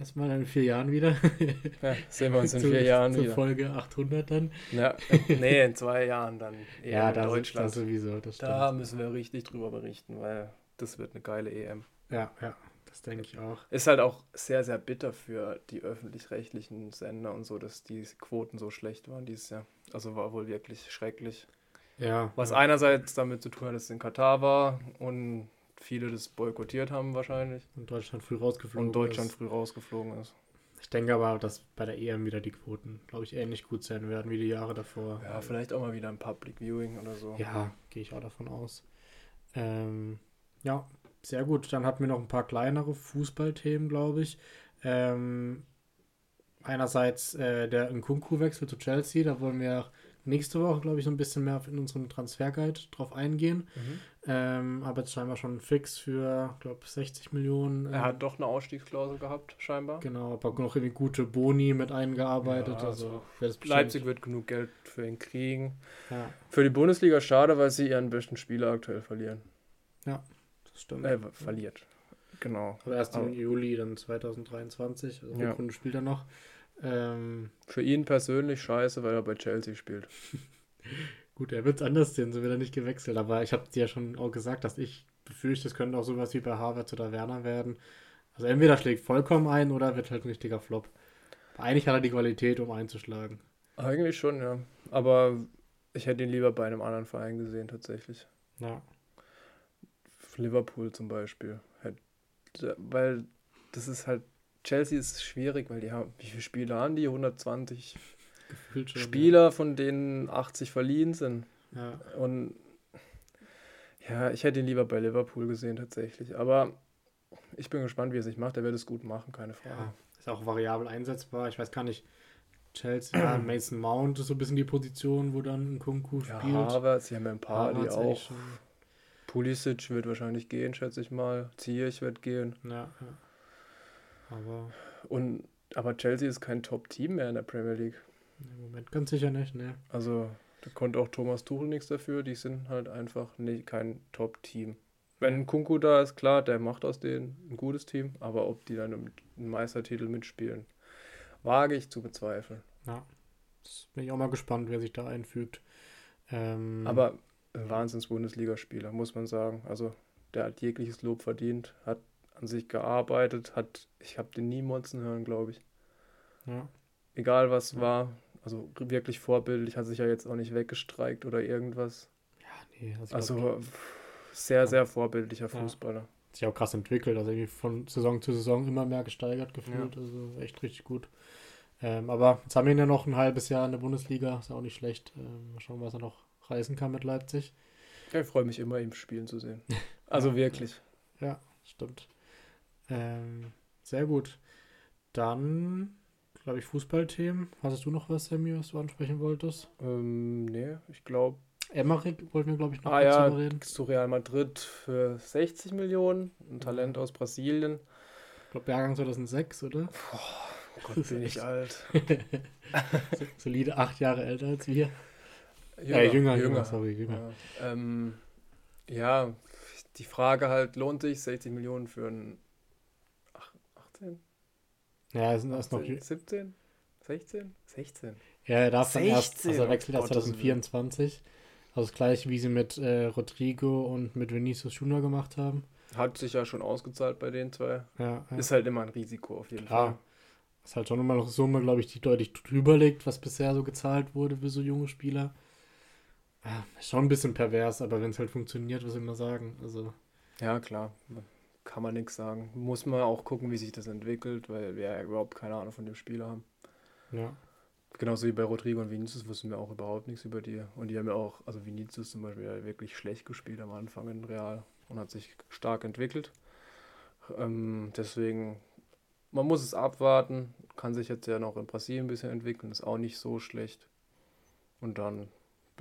Erstmal in vier Jahren wieder. Ja, sehen wir uns in vier Jahren zur wieder. Folge 800 dann. Ja, nee, in zwei Jahren dann. ja, da Deutschland. Das sowieso. Das da müssen wir richtig drüber berichten, weil das wird eine geile EM. Ja, ja, das denke ich auch. Ist halt auch sehr, sehr bitter für die öffentlich-rechtlichen Sender und so, dass die Quoten so schlecht waren dieses Jahr. Also war wohl wirklich schrecklich. Ja. Was ja. einerseits damit zu tun hat, dass es in Katar war und viele das boykottiert haben wahrscheinlich. Und Deutschland früh rausgeflogen Und Deutschland ist. früh rausgeflogen ist. Ich denke aber, dass bei der EM wieder die Quoten, glaube ich, ähnlich gut sein werden wie die Jahre davor. Ja, vielleicht auch mal wieder ein Public Viewing oder so. Ja, gehe ich auch davon aus. Ähm, ja, sehr gut. Dann hatten wir noch ein paar kleinere Fußballthemen, glaube ich. Ähm, einerseits äh, der Nkunku-Wechsel zu Chelsea, da wollen wir nächste Woche, glaube ich, so ein bisschen mehr in unserem Transferguide drauf eingehen. Mhm. Ähm, aber jetzt scheinbar schon fix für, glaube 60 Millionen. Er hat doch eine Ausstiegsklausel gehabt, scheinbar. Genau, aber noch irgendwie gute Boni mit eingearbeitet. Ja, also, also Leipzig wird genug Geld für ihn kriegen. Ja. Für die Bundesliga schade, weil sie ihren besten Spieler aktuell verlieren. Ja, das stimmt. Äh, verliert. Genau. Aber erst im Juli dann 2023. Also ja. Kunde spielt er noch. Ähm, Für ihn persönlich scheiße, weil er bei Chelsea spielt. Gut, er wird es anders sehen, so wird er nicht gewechselt. Aber ich habe dir ja schon auch gesagt, dass ich befürchte, es könnte auch sowas wie bei Harvard oder Werner werden. Also entweder schlägt vollkommen ein oder wird halt ein richtiger Flop. Aber eigentlich hat er die Qualität, um einzuschlagen. Eigentlich schon, ja. Aber ich hätte ihn lieber bei einem anderen Verein gesehen, tatsächlich. Ja. Liverpool zum Beispiel. Weil das ist halt Chelsea ist schwierig, weil die haben, wie viele Spieler haben die? 120 schon, Spieler, ja. von denen 80 verliehen sind. Ja. Und ja, ich hätte ihn lieber bei Liverpool gesehen tatsächlich. Aber ich bin gespannt, wie er sich macht. Er wird es gut machen, keine Frage. Ja, ist auch variabel einsetzbar. Ich weiß gar nicht. Chelsea, ja, Mason Mount ist so ein bisschen die Position, wo dann ein Kunku spielt. Ja, aber sie haben ja ein paar, die auch. Pulisic wird wahrscheinlich gehen, schätze ich mal. Ziyech wird gehen. Ja, ja. Aber. Und, aber Chelsea ist kein Top-Team mehr in der Premier League. Im Moment ganz sicher nicht, ne? Also, da konnte auch Thomas Tuchel nichts dafür. Die sind halt einfach nicht, kein Top-Team. Wenn Kunku da ist, klar, der macht aus denen ein gutes Team, aber ob die dann einen Meistertitel mitspielen, wage ich zu bezweifeln. Ja, bin ich auch mal gespannt, wer sich da einfügt. Ähm, aber Wahnsinns-Bundesligaspieler, muss man sagen. Also der hat jegliches Lob verdient, hat an sich gearbeitet, hat, ich habe den nie motzen hören, glaube ich. Ja. Egal was ja. war, also wirklich vorbildlich, hat sich ja jetzt auch nicht weggestreikt oder irgendwas. Ja, nee. Also, also sehr, sehr vorbildlicher Fußballer. Ja. Sich auch krass entwickelt, also irgendwie von Saison zu Saison immer mehr gesteigert gefühlt, also echt richtig gut. Ähm, aber jetzt haben wir ihn ja noch ein halbes Jahr in der Bundesliga, ist ja auch nicht schlecht. Ähm, mal schauen, was er noch reißen kann mit Leipzig. Ja, ich freue mich immer, ihn spielen zu sehen. Also wirklich. Ja, stimmt. Ähm, sehr gut. Dann, glaube ich, Fußballthemen. Hattest du noch was, Sammy, was du ansprechen wolltest? Ähm, nee, ich glaube. Emmerich wollten wir, glaube ich, noch ah, ja, reden. zu Real Madrid für 60 Millionen. Ein Talent aus Brasilien. Ich glaube, Jahrgang 2006, oder? Boah, Gott, bin ich alt. Solide acht Jahre älter als wir. Jünger, äh, jünger, jünger, jünger, sorry, jünger. Ja, ähm, ja, die Frage halt, lohnt sich 60 Millionen für ein 18? Ja, sind das noch 17? 16? 16. Ja, er darf 16, dann erst, also er wechselt erst 2024. Also das gleiche, wie sie mit äh, Rodrigo und mit Vinicius Junior gemacht haben. Hat sich ja schon ausgezahlt bei den zwei. Ja, ja. Ist halt immer ein Risiko auf jeden Klar. Fall. Ist halt schon immer noch so, glaube ich, die deutlich drüber liegt, was bisher so gezahlt wurde für so junge Spieler. Ja, schon ein bisschen pervers, aber wenn es halt funktioniert, was soll ich mal sagen? Also. Ja, klar. Kann man nichts sagen. Muss man auch gucken, wie sich das entwickelt, weil wir ja überhaupt keine Ahnung von dem Spieler haben. Ja. Genauso wie bei Rodrigo und Vinicius wussten wir auch überhaupt nichts über die. Und die haben ja auch, also Vinicius zum Beispiel, ja wirklich schlecht gespielt am Anfang in Real und hat sich stark entwickelt. Ähm, deswegen, man muss es abwarten. Kann sich jetzt ja noch in Brasilien ein bisschen entwickeln, ist auch nicht so schlecht. Und dann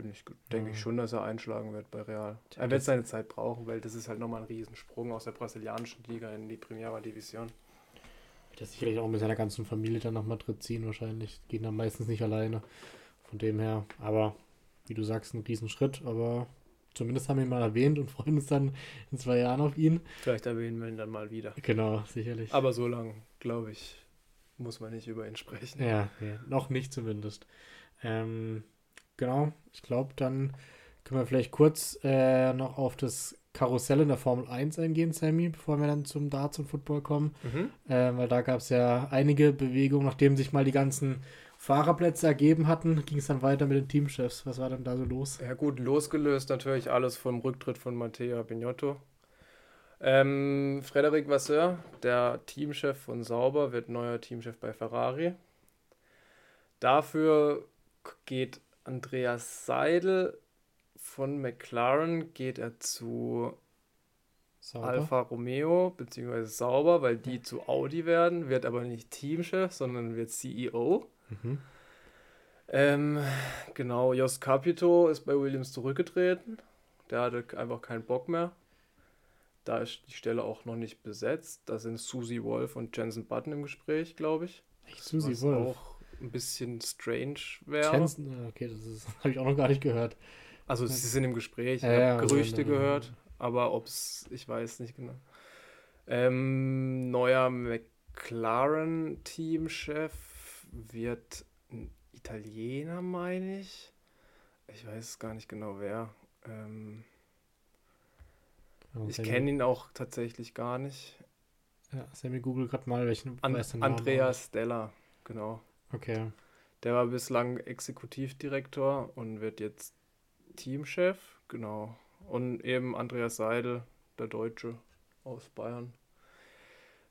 bin ich, denke ich schon, dass er einschlagen wird bei Real. Er wird seine Zeit brauchen, weil das ist halt nochmal ein Riesensprung aus der brasilianischen Liga in die Primera Division. Wird er sicherlich auch mit seiner ganzen Familie dann nach Madrid ziehen wahrscheinlich. Gehen dann meistens nicht alleine. Von dem her, aber wie du sagst, ein Riesenschritt, aber zumindest haben wir ihn mal erwähnt und freuen uns dann in zwei Jahren auf ihn. Vielleicht erwähnen wir ihn dann mal wieder. Genau, sicherlich. Aber so lange, glaube ich, muss man nicht über ihn sprechen. Ja, ja noch nicht zumindest. Ähm, Genau, ich glaube, dann können wir vielleicht kurz äh, noch auf das Karussell in der Formel 1 eingehen, Sammy, bevor wir dann zum Darts und Football kommen. Mhm. Äh, weil da gab es ja einige Bewegungen, nachdem sich mal die ganzen Fahrerplätze ergeben hatten, ging es dann weiter mit den Teamchefs. Was war dann da so los? Ja gut, losgelöst natürlich alles vom Rücktritt von Matteo Bignotto. Ähm, Frederic Vasseur, der Teamchef von Sauber, wird neuer Teamchef bei Ferrari. Dafür geht Andreas Seidel von McLaren geht er zu Sauber. Alfa Romeo bzw. Sauber, weil die zu Audi werden, wird aber nicht Teamchef, sondern wird CEO. Mhm. Ähm, genau, Jos Capito ist bei Williams zurückgetreten. Der hatte einfach keinen Bock mehr. Da ist die Stelle auch noch nicht besetzt. Da sind Susie Wolf und Jensen Button im Gespräch, glaube ich. Echt, Susie Wolf? Auch ein bisschen strange wäre. Chanson, okay, das habe ich auch noch gar nicht gehört. Also sie sind im Gespräch, ich ja, habe Gerüchte also, gehört, aber ob es, ich weiß nicht genau. Ähm, neuer McLaren-Teamchef wird ein Italiener, meine ich. Ich weiß gar nicht genau wer. Ähm, ich kenne ihn auch tatsächlich gar nicht. Ja, Sammy Google gerade mal welchen. An Andreas Stella, genau. Okay. Der war bislang Exekutivdirektor und wird jetzt Teamchef, genau. Und eben Andreas Seidel, der Deutsche aus Bayern,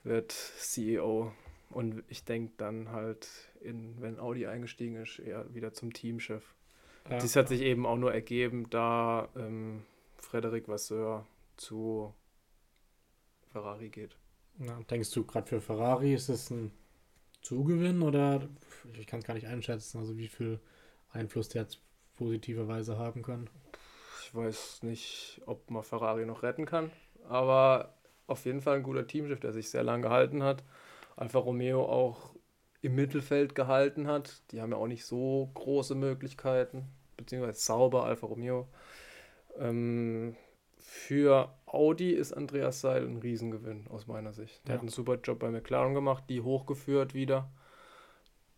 wird CEO. Und ich denke dann halt, in, wenn Audi eingestiegen ist, eher wieder zum Teamchef. Ja. Dies hat sich eben auch nur ergeben, da ähm, Frederik Vasseur zu Ferrari geht. Na, denkst du, gerade für Ferrari ist es ein Zugewinn oder ich kann es gar nicht einschätzen, also wie viel Einfluss der jetzt positiverweise haben kann. Ich weiß nicht, ob man Ferrari noch retten kann, aber auf jeden Fall ein guter Teamchef, der sich sehr lange gehalten hat. Alfa Romeo auch im Mittelfeld gehalten hat. Die haben ja auch nicht so große Möglichkeiten, beziehungsweise sauber Alfa Romeo. Ähm, für Audi ist Andreas Seil ein Riesengewinn aus meiner Sicht. Der ja. hat einen super Job bei McLaren gemacht, die hochgeführt wieder.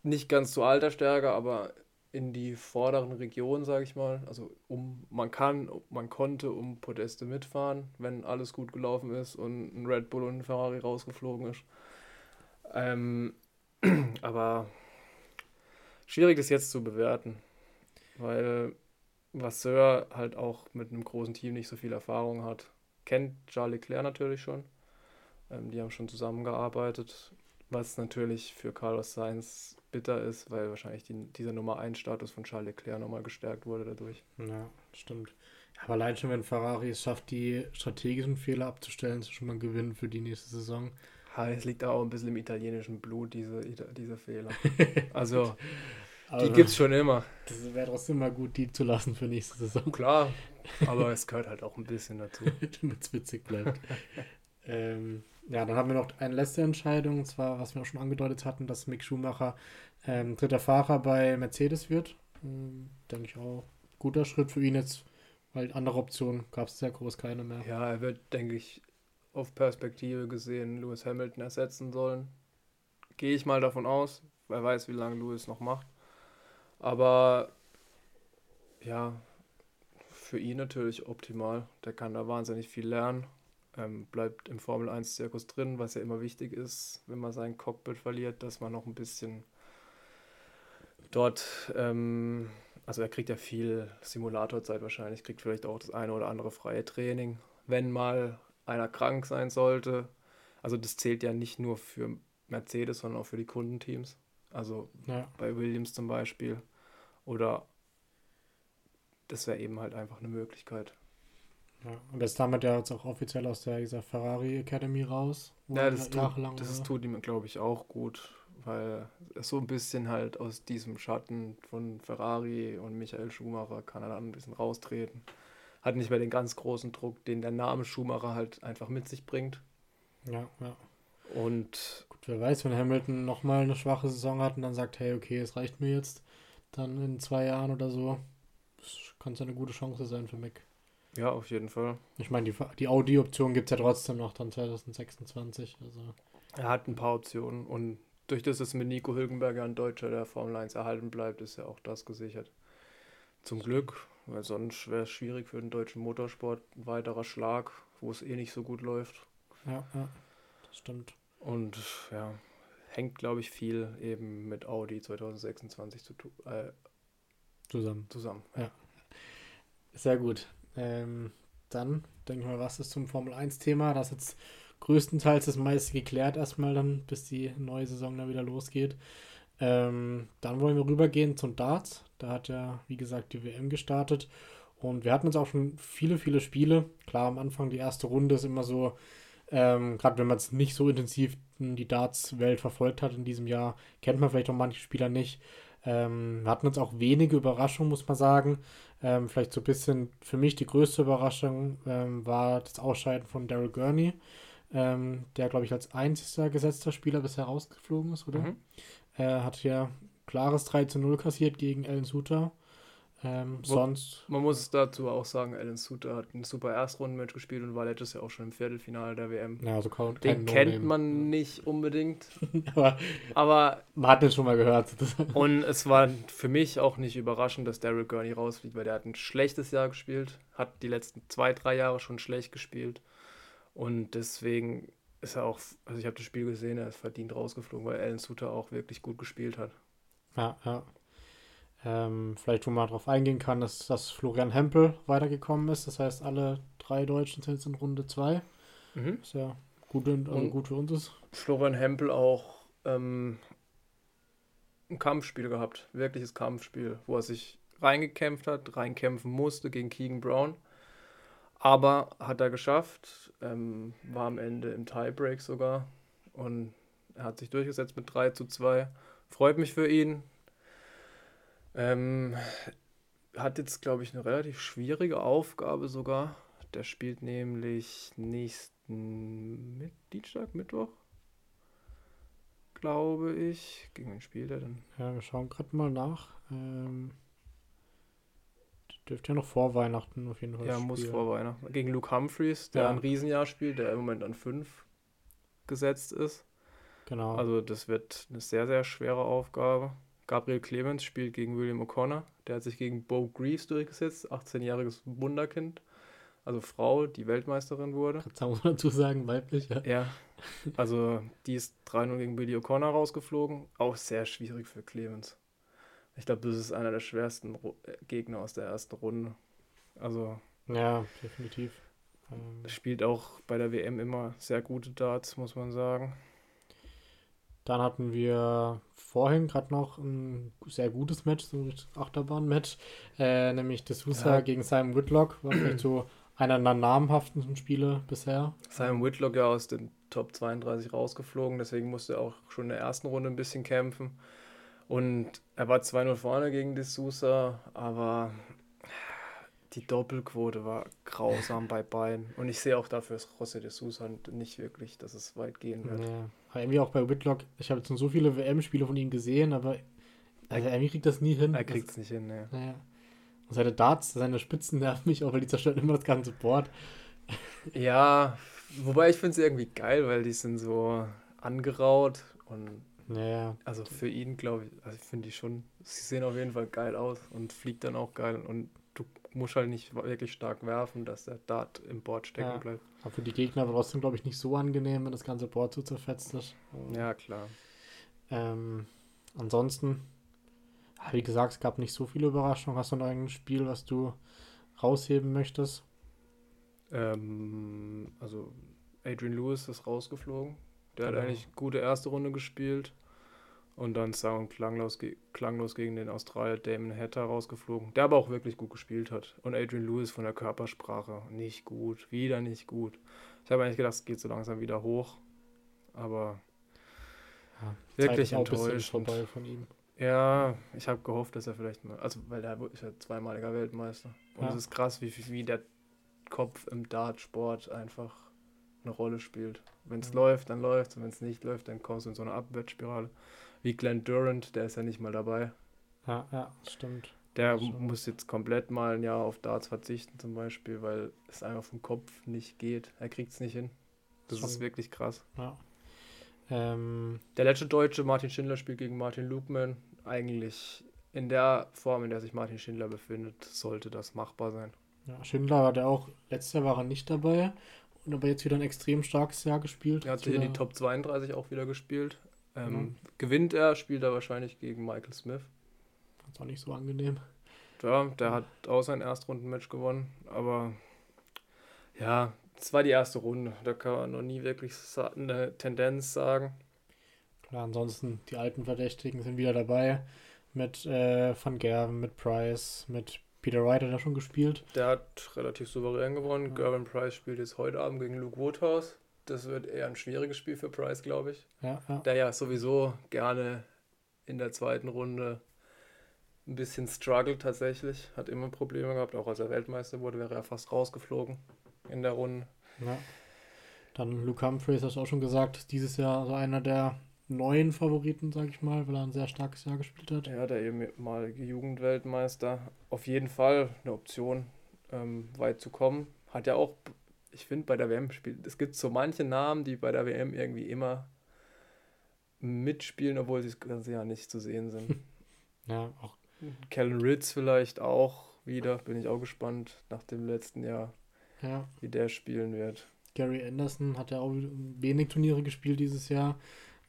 Nicht ganz zu alter Stärke, aber in die vorderen Regionen, sage ich mal. Also um man kann, man konnte um Podeste mitfahren, wenn alles gut gelaufen ist und ein Red Bull und ein Ferrari rausgeflogen ist. Ähm, aber schwierig ist jetzt zu bewerten, weil Vasseur halt auch mit einem großen Team nicht so viel Erfahrung hat. Kennt Charles Leclerc natürlich schon. Ähm, die haben schon zusammengearbeitet, was natürlich für Carlos Sainz bitter ist, weil wahrscheinlich die, dieser Nummer 1 Status von Charles Leclerc nochmal gestärkt wurde dadurch. Ja, stimmt. Aber allein schon, wenn Ferrari es schafft, die strategischen Fehler abzustellen, ist schon mal ein Gewinn für die nächste Saison. Ja, es liegt auch ein bisschen im italienischen Blut, diese, diese Fehler. Also, die gibt es schon immer. Das wäre trotzdem mal gut, die zu lassen für nächste Saison. Klar, aber es gehört halt auch ein bisschen dazu. Damit es witzig bleibt. ähm, ja, dann haben wir noch eine letzte Entscheidung, und zwar, was wir auch schon angedeutet hatten, dass Mick Schumacher ähm, dritter Fahrer bei Mercedes wird. Ähm, denke ich auch. Guter Schritt für ihn jetzt, weil andere Optionen gab es sehr groß keine mehr. Ja, er wird, denke ich, auf Perspektive gesehen Lewis Hamilton ersetzen sollen. Gehe ich mal davon aus. Wer weiß, wie lange Lewis noch macht. Aber ja, für ihn natürlich optimal. Der kann da wahnsinnig viel lernen. Ähm, bleibt im Formel 1-Zirkus drin, was ja immer wichtig ist, wenn man sein Cockpit verliert, dass man noch ein bisschen dort, ähm, also er kriegt ja viel Simulatorzeit wahrscheinlich, kriegt vielleicht auch das eine oder andere freie Training, wenn mal einer krank sein sollte. Also das zählt ja nicht nur für Mercedes, sondern auch für die Kundenteams. Also ja. bei Williams zum Beispiel. Oder das wäre eben halt einfach eine Möglichkeit. Ja, und das damit ja jetzt auch offiziell aus der dieser Ferrari Academy raus. Ja, das, tut, das tut ihm, glaube ich, auch gut, weil es so ein bisschen halt aus diesem Schatten von Ferrari und Michael Schumacher kann er dann ein bisschen raustreten. Hat nicht mehr den ganz großen Druck, den der Name Schumacher halt einfach mit sich bringt. Ja, ja. Und. Gut, wer weiß, wenn Hamilton nochmal eine schwache Saison hat und dann sagt, hey, okay, es reicht mir jetzt, dann in zwei Jahren oder so, kann es eine gute Chance sein für Mick. Ja, auf jeden Fall. Ich meine, die, die Audi-Option gibt es ja trotzdem noch dann 2026. Also. Er hat ein paar Optionen und durch das es mit Nico Hülkenberger ein Deutscher der Formel 1 erhalten bleibt, ist ja auch das gesichert. Zum Glück, weil sonst wäre es schwierig für den deutschen Motorsport ein weiterer Schlag, wo es eh nicht so gut läuft. Ja, ja, das stimmt. Und ja, hängt, glaube ich, viel eben mit Audi 2026 zu äh, zusammen. Zusammen. Ja. Sehr gut. Ähm, dann denke ich mal, was ist zum Formel 1-Thema? Das ist jetzt größtenteils das meiste geklärt, erstmal dann, bis die neue Saison dann wieder losgeht. Ähm, dann wollen wir rübergehen zum Darts. Da hat ja, wie gesagt, die WM gestartet. Und wir hatten jetzt auch schon viele, viele Spiele. Klar, am Anfang die erste Runde ist immer so, ähm, gerade wenn man es nicht so intensiv die Darts-Welt verfolgt hat in diesem Jahr, kennt man vielleicht auch manche Spieler nicht. Ähm, wir hatten jetzt auch wenige Überraschungen, muss man sagen. Ähm, vielleicht so ein bisschen für mich die größte Überraschung ähm, war das Ausscheiden von Daryl Gurney, ähm, der, glaube ich, als einziger gesetzter Spieler bisher rausgeflogen ist, oder? Mhm. Er hat ja klares 3 zu 0 kassiert gegen Alan Suter. Ähm, sonst. Man muss dazu auch sagen, Alan Suter hat ein super Erstrundenmatch gespielt und war letztes Jahr auch schon im Viertelfinale der WM. Ja, also kaum, Den kennt man nicht unbedingt. aber, aber, man hat den schon mal gehört. und es war für mich auch nicht überraschend, dass Daryl Gurney rausfliegt, weil der hat ein schlechtes Jahr gespielt, hat die letzten zwei, drei Jahre schon schlecht gespielt. Und deswegen ist er auch, also ich habe das Spiel gesehen, er ist verdient rausgeflogen, weil Alan Suter auch wirklich gut gespielt hat. Ja, ja. Ähm, vielleicht, wo man darauf eingehen kann, ist, dass Florian Hempel weitergekommen ist. Das heißt, alle drei Deutschen sind jetzt in Runde 2. Mhm. Was ja gut, also gut für uns ist. Florian Hempel auch ähm, ein Kampfspiel gehabt, wirkliches Kampfspiel, wo er sich reingekämpft hat, reinkämpfen musste gegen Keegan Brown. Aber hat er geschafft, ähm, war am Ende im Tiebreak sogar und er hat sich durchgesetzt mit 3 zu 2. Freut mich für ihn, ähm, hat jetzt, glaube ich, eine relativ schwierige Aufgabe sogar. Der spielt nämlich nächsten mit Dienstag, Mittwoch, glaube ich. Gegen wen spielt er denn? Ja, wir schauen gerade mal nach. Ähm, dürfte ja noch vor Weihnachten auf jeden Fall Ja, spielen. muss vor Weihnachten. Gegen Luke Humphreys, der ja. ein Riesenjahr spielt, der im Moment an 5 gesetzt ist. Genau. Also das wird eine sehr, sehr schwere Aufgabe Gabriel Clemens spielt gegen William O'Connor. Der hat sich gegen Bo Greaves durchgesetzt, 18-jähriges Wunderkind. Also Frau, die Weltmeisterin wurde. Jetzt muss man dazu sagen, weiblich, ja. Ja, also die ist 3-0 gegen Billy O'Connor rausgeflogen. Auch sehr schwierig für Clemens. Ich glaube, das ist einer der schwersten Ru äh, Gegner aus der ersten Runde. Also. Ja, definitiv. Ähm, spielt auch bei der WM immer sehr gute Darts, muss man sagen. Dann hatten wir vorhin gerade noch ein sehr gutes Match, so ein Achterbahn-Match, äh, nämlich D'Souza ja. gegen Simon Whitlock. War vielleicht so einer der namhaftesten Spiele bisher. Simon Whitlock ja aus den Top 32 rausgeflogen, deswegen musste er auch schon in der ersten Runde ein bisschen kämpfen. Und er war 2-0 vorne gegen D'Souza, aber die Doppelquote war grausam bei beiden. Und ich sehe auch dafür ist José D'Souza nicht wirklich, dass es weit gehen wird. Ja. Aber irgendwie auch bei Whitlock, ich habe jetzt schon so viele WM-Spiele von ihm gesehen, aber also irgendwie kriegt das nie hin. Er kriegt es nicht hin. Ja. Und seine Darts, seine Spitzen nerven mich auch, weil die zerstören immer das ganze Board. Ja, wobei ich finde es irgendwie geil, weil die sind so angeraut und ja. Also für ihn, glaube ich, also ich finde die schon, sie sehen auf jeden Fall geil aus und fliegt dann auch geil und du musst halt nicht wirklich stark werfen, dass der Dart im Board stecken ja. bleibt. Aber für die Gegner war trotzdem, glaube ich, nicht so angenehm, wenn das ganze Board so zerfetzt ist. Ja, klar. Ähm, ansonsten, wie gesagt, es gab nicht so viele Überraschungen. Hast du noch ein Spiel, was du rausheben möchtest? Ähm, also Adrian Lewis ist rausgeflogen. Der genau. hat eigentlich gute erste Runde gespielt. Und dann sang und klanglos, klanglos gegen den Australier Damon Hatter rausgeflogen, der aber auch wirklich gut gespielt hat. Und Adrian Lewis von der Körpersprache nicht gut, wieder nicht gut. Ich habe eigentlich gedacht, es geht so langsam wieder hoch, aber ja, wirklich enttäuscht. vorbei von ihm. Ja, ich habe gehofft, dass er vielleicht mal, also weil er ist ja zweimaliger Weltmeister. Und es ist krass, wie, wie der Kopf im Dartsport einfach eine Rolle spielt. Wenn es mhm. läuft, dann läuft es. Und wenn es nicht läuft, dann kommst du in so eine Abwärtsspirale wie Glenn Durant, der ist ja nicht mal dabei. Ja, ja, stimmt. Der muss jetzt komplett mal ein Jahr auf Darts verzichten, zum Beispiel, weil es einfach vom Kopf nicht geht. Er kriegt es nicht hin. Das Schon. ist wirklich krass. Ja. Ähm, der letzte Deutsche, Martin Schindler, spielt gegen Martin Lugman. Eigentlich in der Form, in der sich Martin Schindler befindet, sollte das machbar sein. Ja, Schindler war der auch, letztes Jahr war er nicht dabei und aber jetzt wieder ein extrem starkes Jahr gespielt. Er hat hier in die Top 32 auch wieder gespielt. Ähm, mhm. Gewinnt er, spielt er wahrscheinlich gegen Michael Smith. Das war nicht so angenehm. Ja, der hat auch sein Erstrundenmatch gewonnen, aber ja, es war die erste Runde. Da kann man noch nie wirklich eine Tendenz sagen. Klar, ansonsten die alten Verdächtigen sind wieder dabei. Mit äh, Van Gerven, mit Price, mit Peter Wright hat er schon gespielt. Der hat relativ souverän gewonnen. Ja. Gervin Price spielt jetzt heute Abend gegen Luke Woodhouse das wird eher ein schwieriges Spiel für Price, glaube ich. Ja, ja. Der ja sowieso gerne in der zweiten Runde ein bisschen struggelt tatsächlich. Hat immer Probleme gehabt. Auch als er Weltmeister wurde, wäre er fast rausgeflogen in der Runde. Ja. Dann Luke Humphreys, hast du auch schon gesagt, dieses Jahr so einer der neuen Favoriten, sage ich mal, weil er ein sehr starkes Jahr gespielt hat. Ja, der ehemalige Jugendweltmeister. Auf jeden Fall eine Option, ähm, weit zu kommen. Hat ja auch ich finde bei der WM spielt, es gibt so manche Namen, die bei der WM irgendwie immer mitspielen, obwohl sie das ganze Jahr nicht zu sehen sind. Ja, auch. Kellen Ritz vielleicht auch wieder, bin ich auch gespannt nach dem letzten Jahr, ja. wie der spielen wird. Gary Anderson hat ja auch wenig Turniere gespielt dieses Jahr.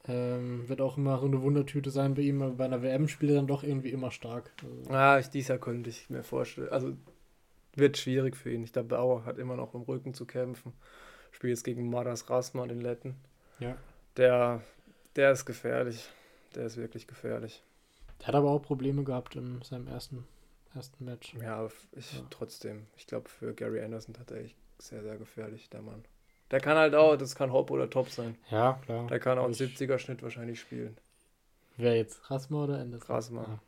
Ähm, wird auch immer so eine Wundertüte sein bei ihm, aber bei einer WM spielt er dann doch irgendwie immer stark. Also ah, ich, dieses Jahr könnte ich mir vorstellen. Also wird schwierig für ihn. Ich glaube, Bauer hat immer noch im Rücken zu kämpfen. Spielt jetzt gegen Maras Rasma, den Letten. Ja. Der, der ist gefährlich. Der ist wirklich gefährlich. Der hat aber auch Probleme gehabt in seinem ersten, ersten Match. Ja, ich, ja. trotzdem. Ich glaube, für Gary Anderson hat er echt sehr, sehr gefährlich, der Mann. Der kann halt auch, das kann Hop oder Top sein. Ja, klar. Der kann auch einen 70er-Schnitt wahrscheinlich spielen. Wer jetzt? Rasma oder Anderson? Rasma. Ja.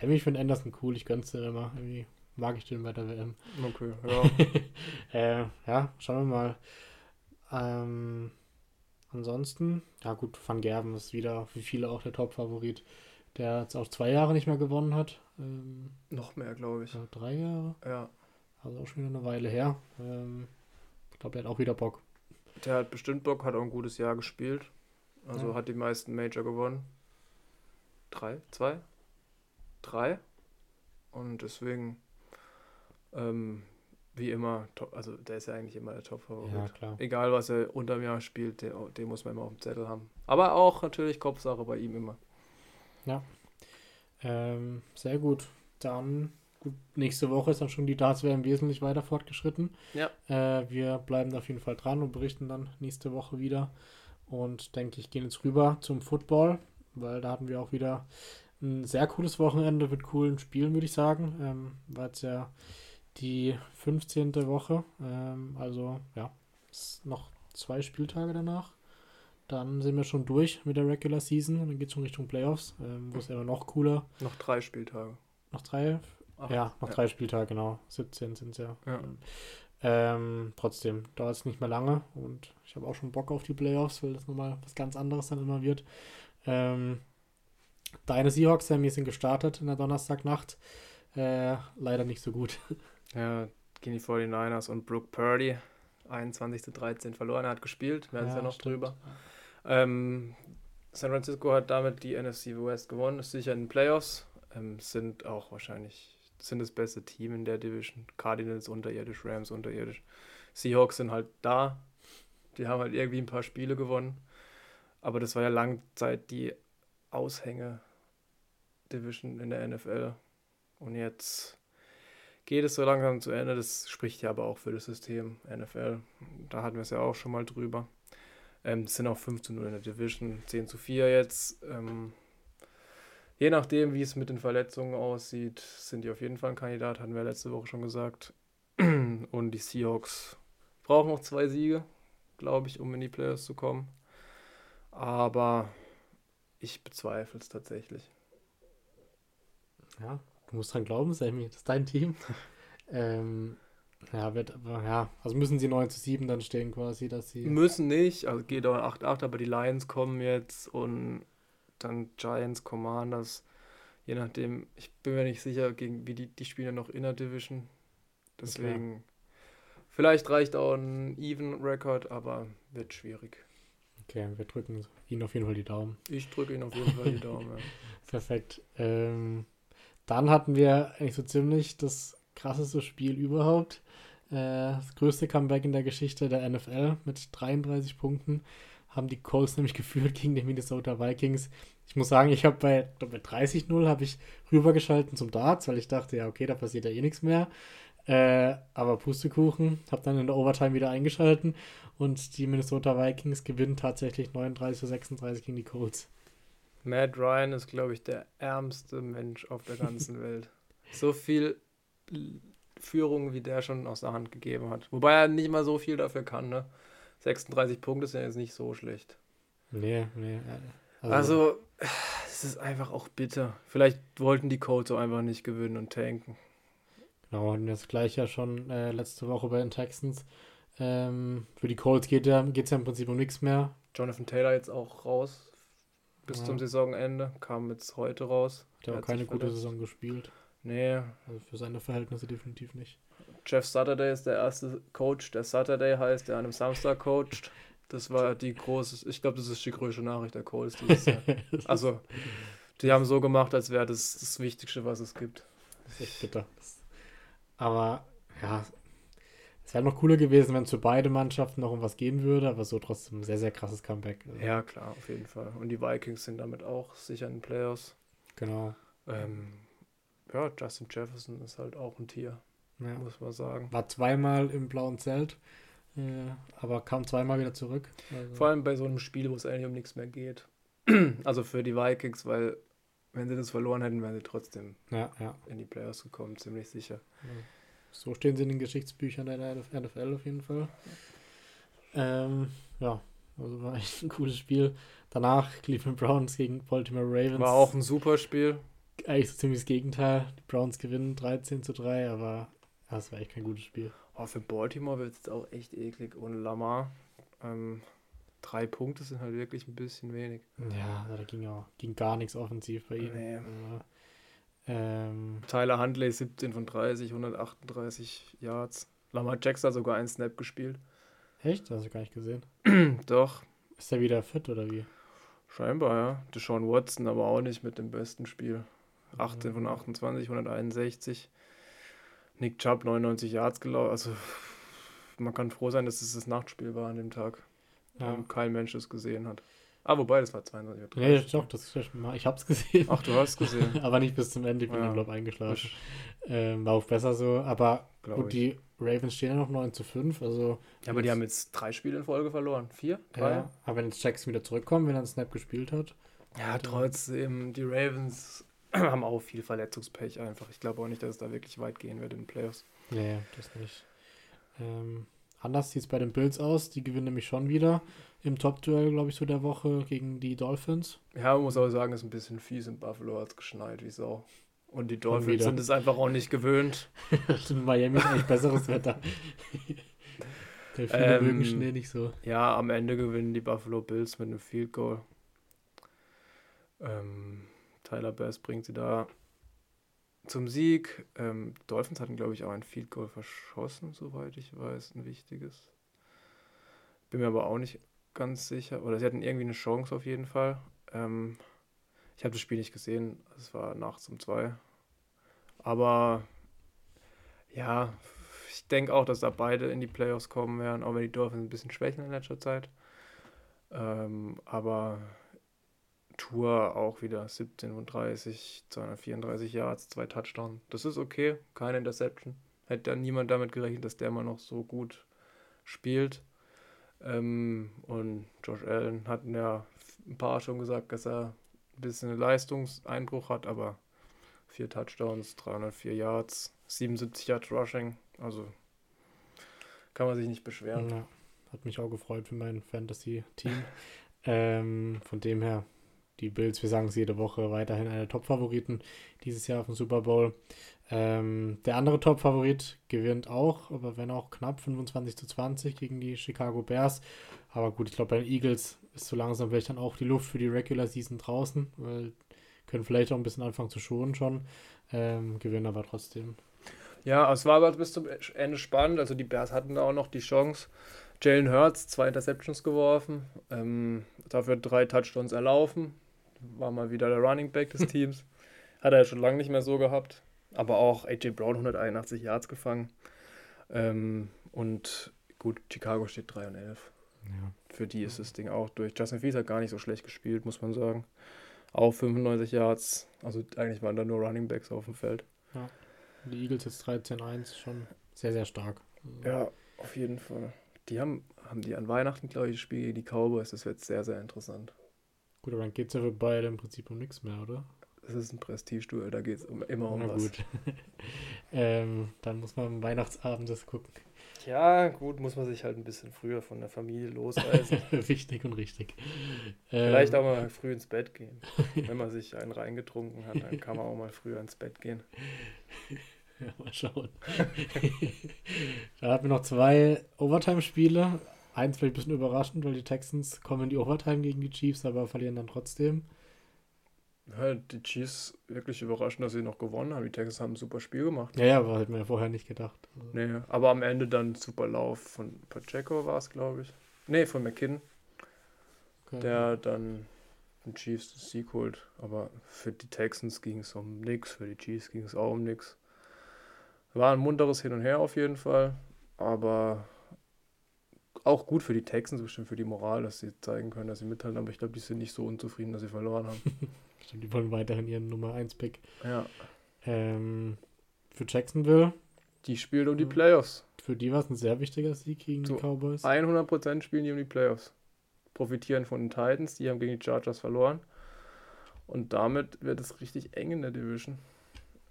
Eigentlich finde Anderson cool, ich gönn's dir immer. Irgendwie mag ich den bei der WM. Okay, ja. äh, ja, schauen wir mal. Ähm, ansonsten, ja gut, Van Gerben ist wieder, wie viele auch der Top-Favorit, der jetzt auch zwei Jahre nicht mehr gewonnen hat. Ähm, Noch mehr, glaube ich. Drei Jahre? Ja. Also auch schon wieder eine Weile her. Ähm, ich glaube, der hat auch wieder Bock. Der hat bestimmt Bock, hat auch ein gutes Jahr gespielt. Also ja. hat die meisten Major gewonnen. Drei? Zwei? 3. Und deswegen, ähm, wie immer, also der ist ja eigentlich immer der Top-Favorit. Ja, klar. Egal, was er unter mir spielt, den, den muss man immer auf dem Zettel haben. Aber auch natürlich Kopfsache bei ihm immer. Ja. Ähm, sehr gut. Dann, gut, nächste Woche ist dann schon die Darts werden wesentlich weiter fortgeschritten. Ja. Äh, wir bleiben auf jeden Fall dran und berichten dann nächste Woche wieder. Und denke ich, gehen jetzt rüber zum Football, weil da hatten wir auch wieder ein sehr cooles Wochenende mit coolen Spielen, würde ich sagen. Ähm, war jetzt ja die 15. Woche. Ähm, also ja, noch zwei Spieltage danach. Dann sind wir schon durch mit der Regular Season und dann geht es schon Richtung Playoffs, ähm, wo es ja noch cooler. Noch drei Spieltage. Noch drei? Ach, ja, noch ja. drei Spieltage, genau. 17 sind es ja. ja. Ähm, trotzdem dauert es nicht mehr lange und ich habe auch schon Bock auf die Playoffs, weil das nochmal was ganz anderes dann immer wird. Ähm, deine Seahawks, Sammy, sind gestartet in der Donnerstagnacht. Äh, leider nicht so gut. Ja, gegen die 49ers und Brooke Purdy 21 zu 13 verloren. Er hat gespielt, wir ja, es ja noch stimmt. drüber. Ähm, San Francisco hat damit die NFC West gewonnen, ist sicher in den Playoffs. Ähm, sind auch wahrscheinlich sind das beste Team in der Division. Cardinals unterirdisch, Rams unterirdisch. Seahawks sind halt da. Die haben halt irgendwie ein paar Spiele gewonnen. Aber das war ja lange Zeit die Aushänge-Division in der NFL. Und jetzt geht es so langsam zu Ende. Das spricht ja aber auch für das System NFL. Da hatten wir es ja auch schon mal drüber. Ähm, es sind auch 5 zu 0 in der Division, 10 zu 4 jetzt. Ähm, je nachdem, wie es mit den Verletzungen aussieht, sind die auf jeden Fall ein Kandidat, hatten wir letzte Woche schon gesagt. Und die Seahawks brauchen noch zwei Siege, glaube ich, um in die Playoffs zu kommen. Aber ich bezweifle es tatsächlich. Ja, du musst dran glauben, Sammy. Das ist dein Team. ähm, ja, wird aber, ja, also müssen sie 9 zu 7 dann stehen quasi, dass sie. Müssen nicht, also geht auch 8-8, aber die Lions kommen jetzt und dann Giants, Commanders, je nachdem, ich bin mir nicht sicher, gegen wie die, die spielen ja noch Inner Division. Deswegen, okay. vielleicht reicht auch ein Even-Record, aber wird schwierig. Okay, wir drücken Ihnen auf jeden Fall die Daumen. Ich drücke Ihnen auf jeden Fall die Daumen, ja. Perfekt. Ähm, dann hatten wir eigentlich so ziemlich das krasseste Spiel überhaupt. Äh, das größte Comeback in der Geschichte der NFL mit 33 Punkten haben die Colts nämlich geführt gegen die Minnesota Vikings. Ich muss sagen, ich habe bei, bei 30-0 habe ich rübergeschalten zum Darts, weil ich dachte, ja, okay, da passiert ja eh nichts mehr. Äh, aber Pustekuchen, habe dann in der Overtime wieder eingeschalten und die Minnesota Vikings gewinnen tatsächlich 39 zu 36 gegen die Colts. Matt Ryan ist, glaube ich, der ärmste Mensch auf der ganzen Welt. So viel Führung, wie der schon aus der Hand gegeben hat. Wobei er nicht mal so viel dafür kann, ne? 36 Punkte sind ja jetzt nicht so schlecht. Nee, nee. Also, also es ist einfach auch bitter. Vielleicht wollten die Colts auch einfach nicht gewinnen und tanken. Genau, und das gleiche ja schon äh, letzte Woche bei den Texans. Ähm, für die Colts geht es ja, ja im Prinzip um nichts mehr. Jonathan Taylor jetzt auch raus bis ja. zum Saisonende, kam jetzt heute raus. Hat ja auch keine gute Saison gespielt. Nee. Also für seine Verhältnisse definitiv nicht. Jeff Saturday ist der erste Coach, der Saturday heißt, der an einem Samstag coacht. Das war die große, ich glaube, das ist die größte Nachricht der Colts dieses Jahr. also, die haben so gemacht, als wäre das das Wichtigste, was es gibt. Das ist echt bitter. Aber, ja, es wäre noch cooler gewesen, wenn es für beide Mannschaften noch um was gehen würde, aber so trotzdem ein sehr, sehr krasses Comeback. Also. Ja, klar, auf jeden Fall. Und die Vikings sind damit auch sicher in den Playoffs. Genau. Ähm, ja, Justin Jefferson ist halt auch ein Tier, ja. muss man sagen. War zweimal im blauen Zelt, äh, aber kam zweimal wieder zurück. Also. Vor allem bei so einem Spiel, wo es eigentlich um nichts mehr geht. also für die Vikings, weil wenn sie das verloren hätten, wären sie trotzdem ja, ja. in die Playoffs gekommen, ziemlich sicher. So stehen sie in den Geschichtsbüchern der NFL auf jeden Fall. Ähm, ja, also war echt ein cooles Spiel. Danach Cleveland Browns gegen Baltimore Ravens. War auch ein super Spiel eigentlich so ziemlich das Gegenteil. Die Browns gewinnen 13 zu 3, aber das war echt kein gutes Spiel. Oh, für Baltimore wird es auch echt eklig ohne Lamar. Ähm, drei Punkte sind halt wirklich ein bisschen wenig. Ja, da ging auch ging gar nichts offensiv bei ihm. Nee. Also, ähm, Tyler Huntley 17 von 30, 138 Yards. Lamar Jackson hat sogar einen Snap gespielt. Echt? Das hast du gar nicht gesehen. Doch. Ist er wieder fit oder wie? Scheinbar, ja. Deshaun Watson aber auch nicht mit dem besten Spiel. 18 von 28, 161. Nick Chubb 99 Yards gelaufen. Also man kann froh sein, dass es das Nachtspiel war an dem Tag. Ja. Und kein Mensch es gesehen hat. Ah, wobei, das war 22 Uhr. Nee, doch, das, ich hab's gesehen. Ach, du hast gesehen. aber nicht bis zum Ende, ich bin ja. glaube eingeschlafen. Ähm, war auch besser so, aber gut, die Ravens stehen ja noch 9 zu 5, also... Ja, aber die haben jetzt drei Spiele in Folge verloren. Vier? Drei? Ja, aber wenn jetzt Jackson wieder zurückkommt, wenn er einen Snap gespielt hat... Ja, trotzdem, die Ravens haben auch viel Verletzungspech einfach. Ich glaube auch nicht, dass es da wirklich weit gehen wird in den Playoffs. Nee, das nicht. Ähm, anders sieht es bei den Bills aus. Die gewinnen nämlich schon wieder im Top-Duell, glaube ich, so der Woche gegen die Dolphins. Ja, man muss auch sagen, es ist ein bisschen fies in Buffalo, hat es geschneit wie Sau. Und die Dolphins sind es einfach auch nicht gewöhnt. in Miami ist eigentlich besseres Wetter. der viele ähm, mögen Schnee nicht so. Ja, am Ende gewinnen die Buffalo Bills mit einem Field Goal. Ähm, Tyler Bass bringt sie da zum Sieg. Ähm, Dolphins hatten, glaube ich, auch ein Field Goal verschossen, soweit ich weiß, ein wichtiges. Bin mir aber auch nicht ganz sicher. Oder sie hatten irgendwie eine Chance auf jeden Fall. Ähm, ich habe das Spiel nicht gesehen. Es war nachts um zwei. Aber ja, ich denke auch, dass da beide in die Playoffs kommen werden, auch wenn die Dolphins ein bisschen schwächeln in letzter Zeit. Ähm, aber Tour auch wieder 17 und 30, 234 Yards, zwei Touchdowns. Das ist okay, keine Interception. Hätte ja niemand damit gerechnet, dass der immer noch so gut spielt. Ähm, und Josh Allen hat ja ein paar schon gesagt, dass er ein bisschen Leistungseinbruch hat, aber vier Touchdowns, 304 Yards, 77 Yards Rushing. Also kann man sich nicht beschweren. Ja, hat mich auch gefreut für mein Fantasy-Team. ähm, von dem her die Bills, wir sagen es jede Woche, weiterhin eine Top-Favoriten dieses Jahr auf dem Super Bowl. Ähm, der andere Top-Favorit gewinnt auch, aber wenn auch knapp 25 zu 20 gegen die Chicago Bears. Aber gut, ich glaube, bei den Eagles ist so langsam vielleicht dann auch die Luft für die Regular Season draußen, weil können vielleicht auch ein bisschen anfangen zu schonen schon. Ähm, gewinnen aber trotzdem. Ja, es war aber bis zum Ende spannend. Also die Bears hatten da auch noch die Chance. Jalen Hurts zwei Interceptions geworfen, ähm, dafür drei Touchdowns erlaufen war mal wieder der Running Back des Teams. Hat er ja schon lange nicht mehr so gehabt. Aber auch AJ Brown 181 Yards gefangen. Ähm, und gut, Chicago steht 3 und 11. Ja. Für die ist das Ding auch durch. Justin Fields hat gar nicht so schlecht gespielt, muss man sagen. Auch 95 Yards. Also eigentlich waren da nur Running Backs auf dem Feld. Ja. Die Eagles jetzt 13-1, schon sehr, sehr stark. Also ja, auf jeden Fall. Die haben, haben die an Weihnachten, glaube ich, das Spiel gegen die Cowboys. Das wird sehr, sehr interessant. Gut, aber dann geht es ja für beide im Prinzip um nichts mehr, oder? Das ist ein Prestigeduell, da geht es um, immer um Na was. gut. ähm, dann muss man am Weihnachtsabend das gucken. Ja, gut, muss man sich halt ein bisschen früher von der Familie losreißen. Wichtig und richtig. Vielleicht ähm, auch mal früh ins Bett gehen. Wenn man sich einen reingetrunken hat, dann kann man auch mal früher ins Bett gehen. Ja, mal schauen. da hatten wir noch zwei Overtime-Spiele. Eins vielleicht ein bisschen überraschend, weil die Texans kommen in die Overtime gegen die Chiefs, aber verlieren dann trotzdem. Ja, die Chiefs wirklich überraschend, dass sie noch gewonnen haben. Die Texans haben ein super Spiel gemacht. Ja, ja, aber hätte man ja vorher nicht gedacht. Also. Nee, aber am Ende dann super Lauf von Pacheco war es, glaube ich. Nee, von McKinn. Okay. Der dann den Chiefs den Sieg holt. Aber für die Texans ging es um nichts, für die Chiefs ging es auch um nichts. War ein munteres Hin und Her auf jeden Fall. Aber auch gut für die Texans, bestimmt für die Moral, dass sie zeigen können, dass sie mithalten, aber ich glaube, die sind nicht so unzufrieden, dass sie verloren haben. Stimmt, die wollen weiterhin ihren Nummer 1 Pick. Ja. Ähm, für Jacksonville. Die spielen um die Playoffs. Für die war es ein sehr wichtiger Sieg gegen so, die Cowboys. 100% spielen die um die Playoffs. Profitieren von den Titans, die haben gegen die Chargers verloren. Und damit wird es richtig eng in der Division.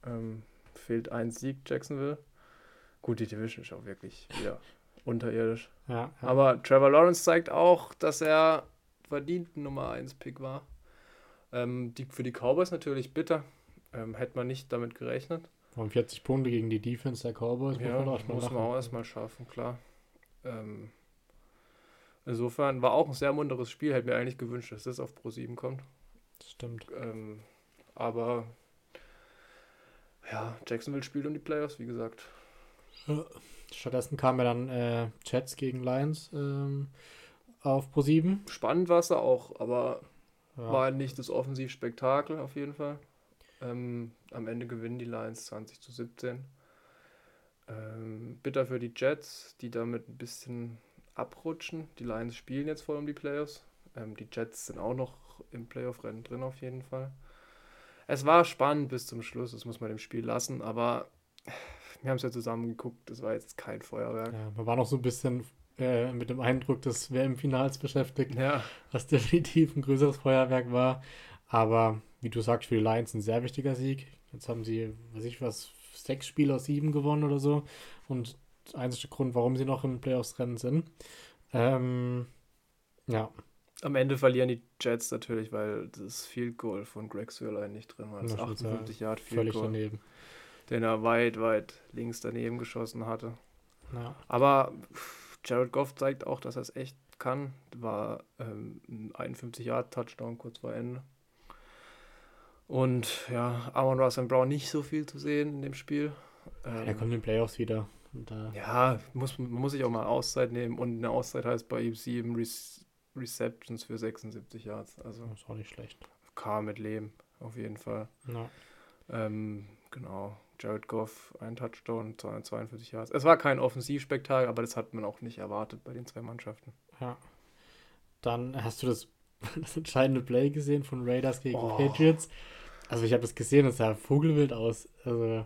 Ähm, fehlt ein Sieg, Jacksonville. Gut, die Division ist auch wirklich wieder unterirdisch. Ja, ja. Aber Trevor Lawrence zeigt auch, dass er verdient Nummer 1 Pick war. Ähm, die, für die Cowboys natürlich bitter. Ähm, hätte man nicht damit gerechnet. Von 40 Punkte gegen die Defense der Cowboys ja, muss man auch, muss man auch erstmal schaffen, klar. Ähm, insofern war auch ein sehr munteres Spiel. Hätte mir eigentlich gewünscht, dass das auf Pro 7 kommt. Das stimmt. Ähm, aber ja, Jacksonville spielt um die Playoffs, wie gesagt. Stattdessen kam ja dann äh, Chats gegen Lions ähm, auf Pro7. Spannend war es da auch, aber ja. war nicht das Offensivspektakel auf jeden Fall. Ähm, am Ende gewinnen die Lions 20 zu 17. Ähm, bitter für die Jets, die damit ein bisschen abrutschen. Die Lions spielen jetzt voll um die Playoffs. Ähm, die Jets sind auch noch im Playoff-Rennen drin auf jeden Fall. Es war spannend bis zum Schluss, das muss man dem Spiel lassen, aber wir haben es ja zusammen geguckt, das war jetzt kein Feuerwerk. Ja, man war noch so ein bisschen äh, mit dem Eindruck des WM-Finals beschäftigt, Ja, was definitiv ein größeres Feuerwerk war. Aber wie du sagst, für die Lions ein sehr wichtiger Sieg. Jetzt haben sie, weiß ich was, sechs Spiele aus sieben gewonnen oder so. Und der einzige Grund, warum sie noch im Playoffs-Rennen sind. Ähm, ja, am Ende verlieren die Jets natürlich, weil das Field Goal von Greg Sörlein nicht drin war. Das Das stimmt, 58 Yard Field völlig Goal, daneben. Den er weit, weit links daneben geschossen hatte. Ja. Aber Jared Goff zeigt auch, dass er es echt kann. War ähm, ein 51 Yard Touchdown kurz vor Ende. Und ja, Amon Russell Brown nicht so viel zu sehen in dem Spiel. Er Ähm, kommt in den Playoffs wieder. Ja, muss, man muss sich auch mal Auszeit nehmen. Und eine Auszeit heißt bei ihm sieben Rec Receptions für 76 Yards. Also ist auch nicht schlecht. kam mit Leben, auf jeden Fall. Ja. Ähm, genau, Jared Goff, ein Touchdown, 242 Yards. Es war kein Offensivspektakel, aber das hat man auch nicht erwartet bei den zwei Mannschaften. ja. Dann hast du das, das entscheidende Play gesehen von Raiders gegen Oh. Patriots. Also ich habe das gesehen, es sah vogelwild aus. Also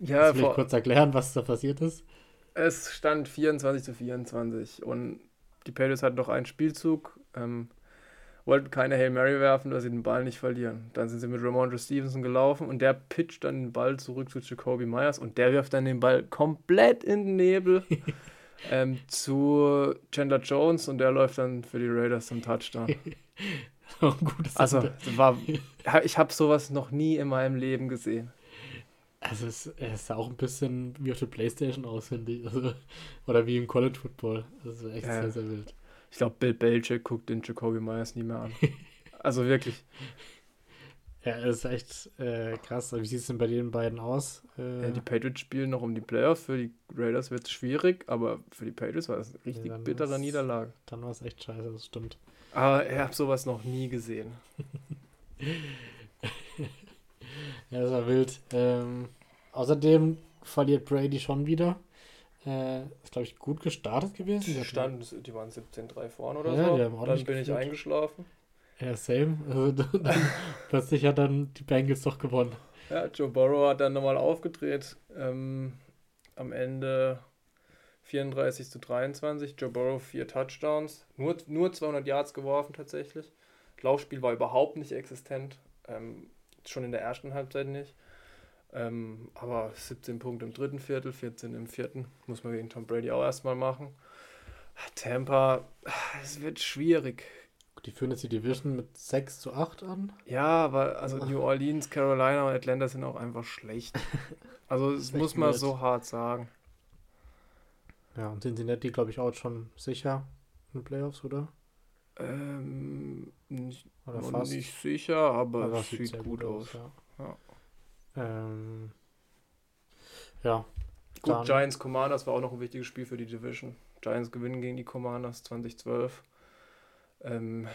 Ja, vielleicht kurz erklären, was da passiert ist? es stand 24 zu 24 und die Patriots hatten noch einen Spielzug, ähm, wollten keine Hail Mary werfen, dass sie den Ball nicht verlieren. Dann sind sie mit Ramondre Stevenson gelaufen und der pitcht dann den Ball zurück zu Jacoby Myers und der wirft dann den Ball komplett in den Nebel ähm, zu Chandler Jones und der läuft dann für die Raiders zum Touchdown. Gutes Also, das war, ich habe sowas noch nie in meinem Leben gesehen. Also es, es sah auch ein bisschen wie auf der Playstation aus, finde ich. Also, oder wie im College Football. Also echt Ja. sehr, sehr wild. Ich glaube, Bill Belichick guckt den Jacoby Myers nie mehr an. Also wirklich. Ja, es ist echt äh, krass. Wie sieht es denn bei den beiden aus? Äh, Ja, die Patriots spielen noch um die Playoffs. Für die Raiders wird es schwierig, aber für die Patriots war das eine richtig dann bittere Niederlage. dann war es echt scheiße, das stimmt. Aber ich habe sowas noch nie gesehen. Ja, das war wild. Ähm, außerdem verliert Brady schon wieder. Äh, ist, glaube ich, gut gestartet gewesen. Die standen, die waren 17-3 vorne oder Ja, so. die haben Dann bin ich geführt. eingeschlafen. Ja, same. Also, dann, plötzlich hat dann die Bengals doch gewonnen. Ja, Joe Burrow hat dann nochmal aufgedreht. Ähm, am Ende 34 zu 23. Joe Burrow vier Touchdowns. Nur, nur 200 Yards geworfen tatsächlich. Das Laufspiel war überhaupt nicht existent. Ähm, schon in der ersten Halbzeit nicht. Ähm, aber 17 Punkte im dritten Viertel, 14 im vierten. Muss man gegen Tom Brady auch erstmal machen. Tampa, es wird schwierig. Die führen jetzt die Division mit 6 zu 8 an. Ja, aber also New Orleans, Carolina und Atlanta sind auch einfach schlecht. Also das muss man so hart sagen. Ja, und Cincinnati, glaube ich, auch schon sicher in den Playoffs, oder? Ähm, nicht, Oder fast. nicht sicher, aber, Aber es sieht sehr gut aus. ja. Ja. Ähm, ja, Gut, Dann- Giants Commanders war auch noch ein wichtiges Spiel für die Division. Giants gewinnen gegen die Commanders 2012. Ähm,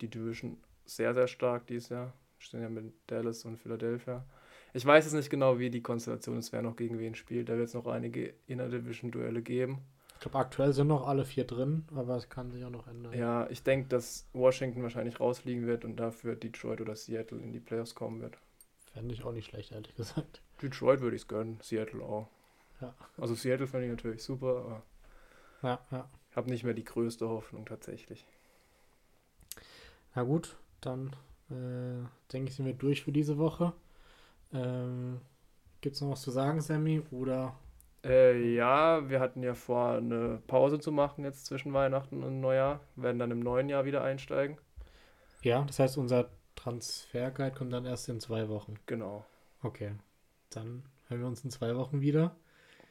die Division sehr, sehr stark dieses Jahr. Stehen ja mit Dallas und Philadelphia. Ich weiß jetzt nicht genau, wie die Konstellation ist, wer noch gegen wen spielt. Da wird es noch einige Inner-Division-Duelle geben. ich glaube, aktuell sind noch alle vier drin, aber es kann sich auch noch ändern. Ja, ich denke, dass Washington wahrscheinlich rausfliegen wird und dafür Detroit oder Seattle in die Playoffs kommen wird. Fände ich auch nicht schlecht, ehrlich gesagt. Detroit würde ich es gönnen, Seattle auch. Ja. Also Seattle fand ich natürlich super, aber Ja, ja. ich habe nicht mehr die größte Hoffnung tatsächlich. Na gut, dann äh, denke ich, sind wir durch für diese Woche. Ähm, Gibt es noch was zu sagen, Sammy? Oder Äh, ja, wir hatten ja vor, eine Pause zu machen jetzt zwischen Weihnachten und Neujahr. Werden dann im neuen Jahr wieder einsteigen. ja, das heißt, unser Transferguide kommt dann erst in zwei Wochen. Genau. Okay, dann hören wir uns in zwei Wochen wieder.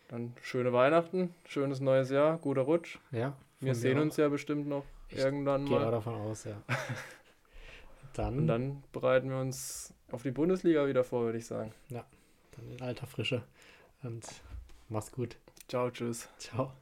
Dann schöne Weihnachten, schönes neues Jahr, guter Rutsch. Ja, Wir sehen mir uns ja bestimmt noch Ich irgendwann auch. Gehe auch mal. davon aus, ja. dann, Und dann bereiten wir uns auf die Bundesliga wieder vor, würde ich sagen. dann in alter Frische. Und mach's gut. Ciao, tschüss. Ciao.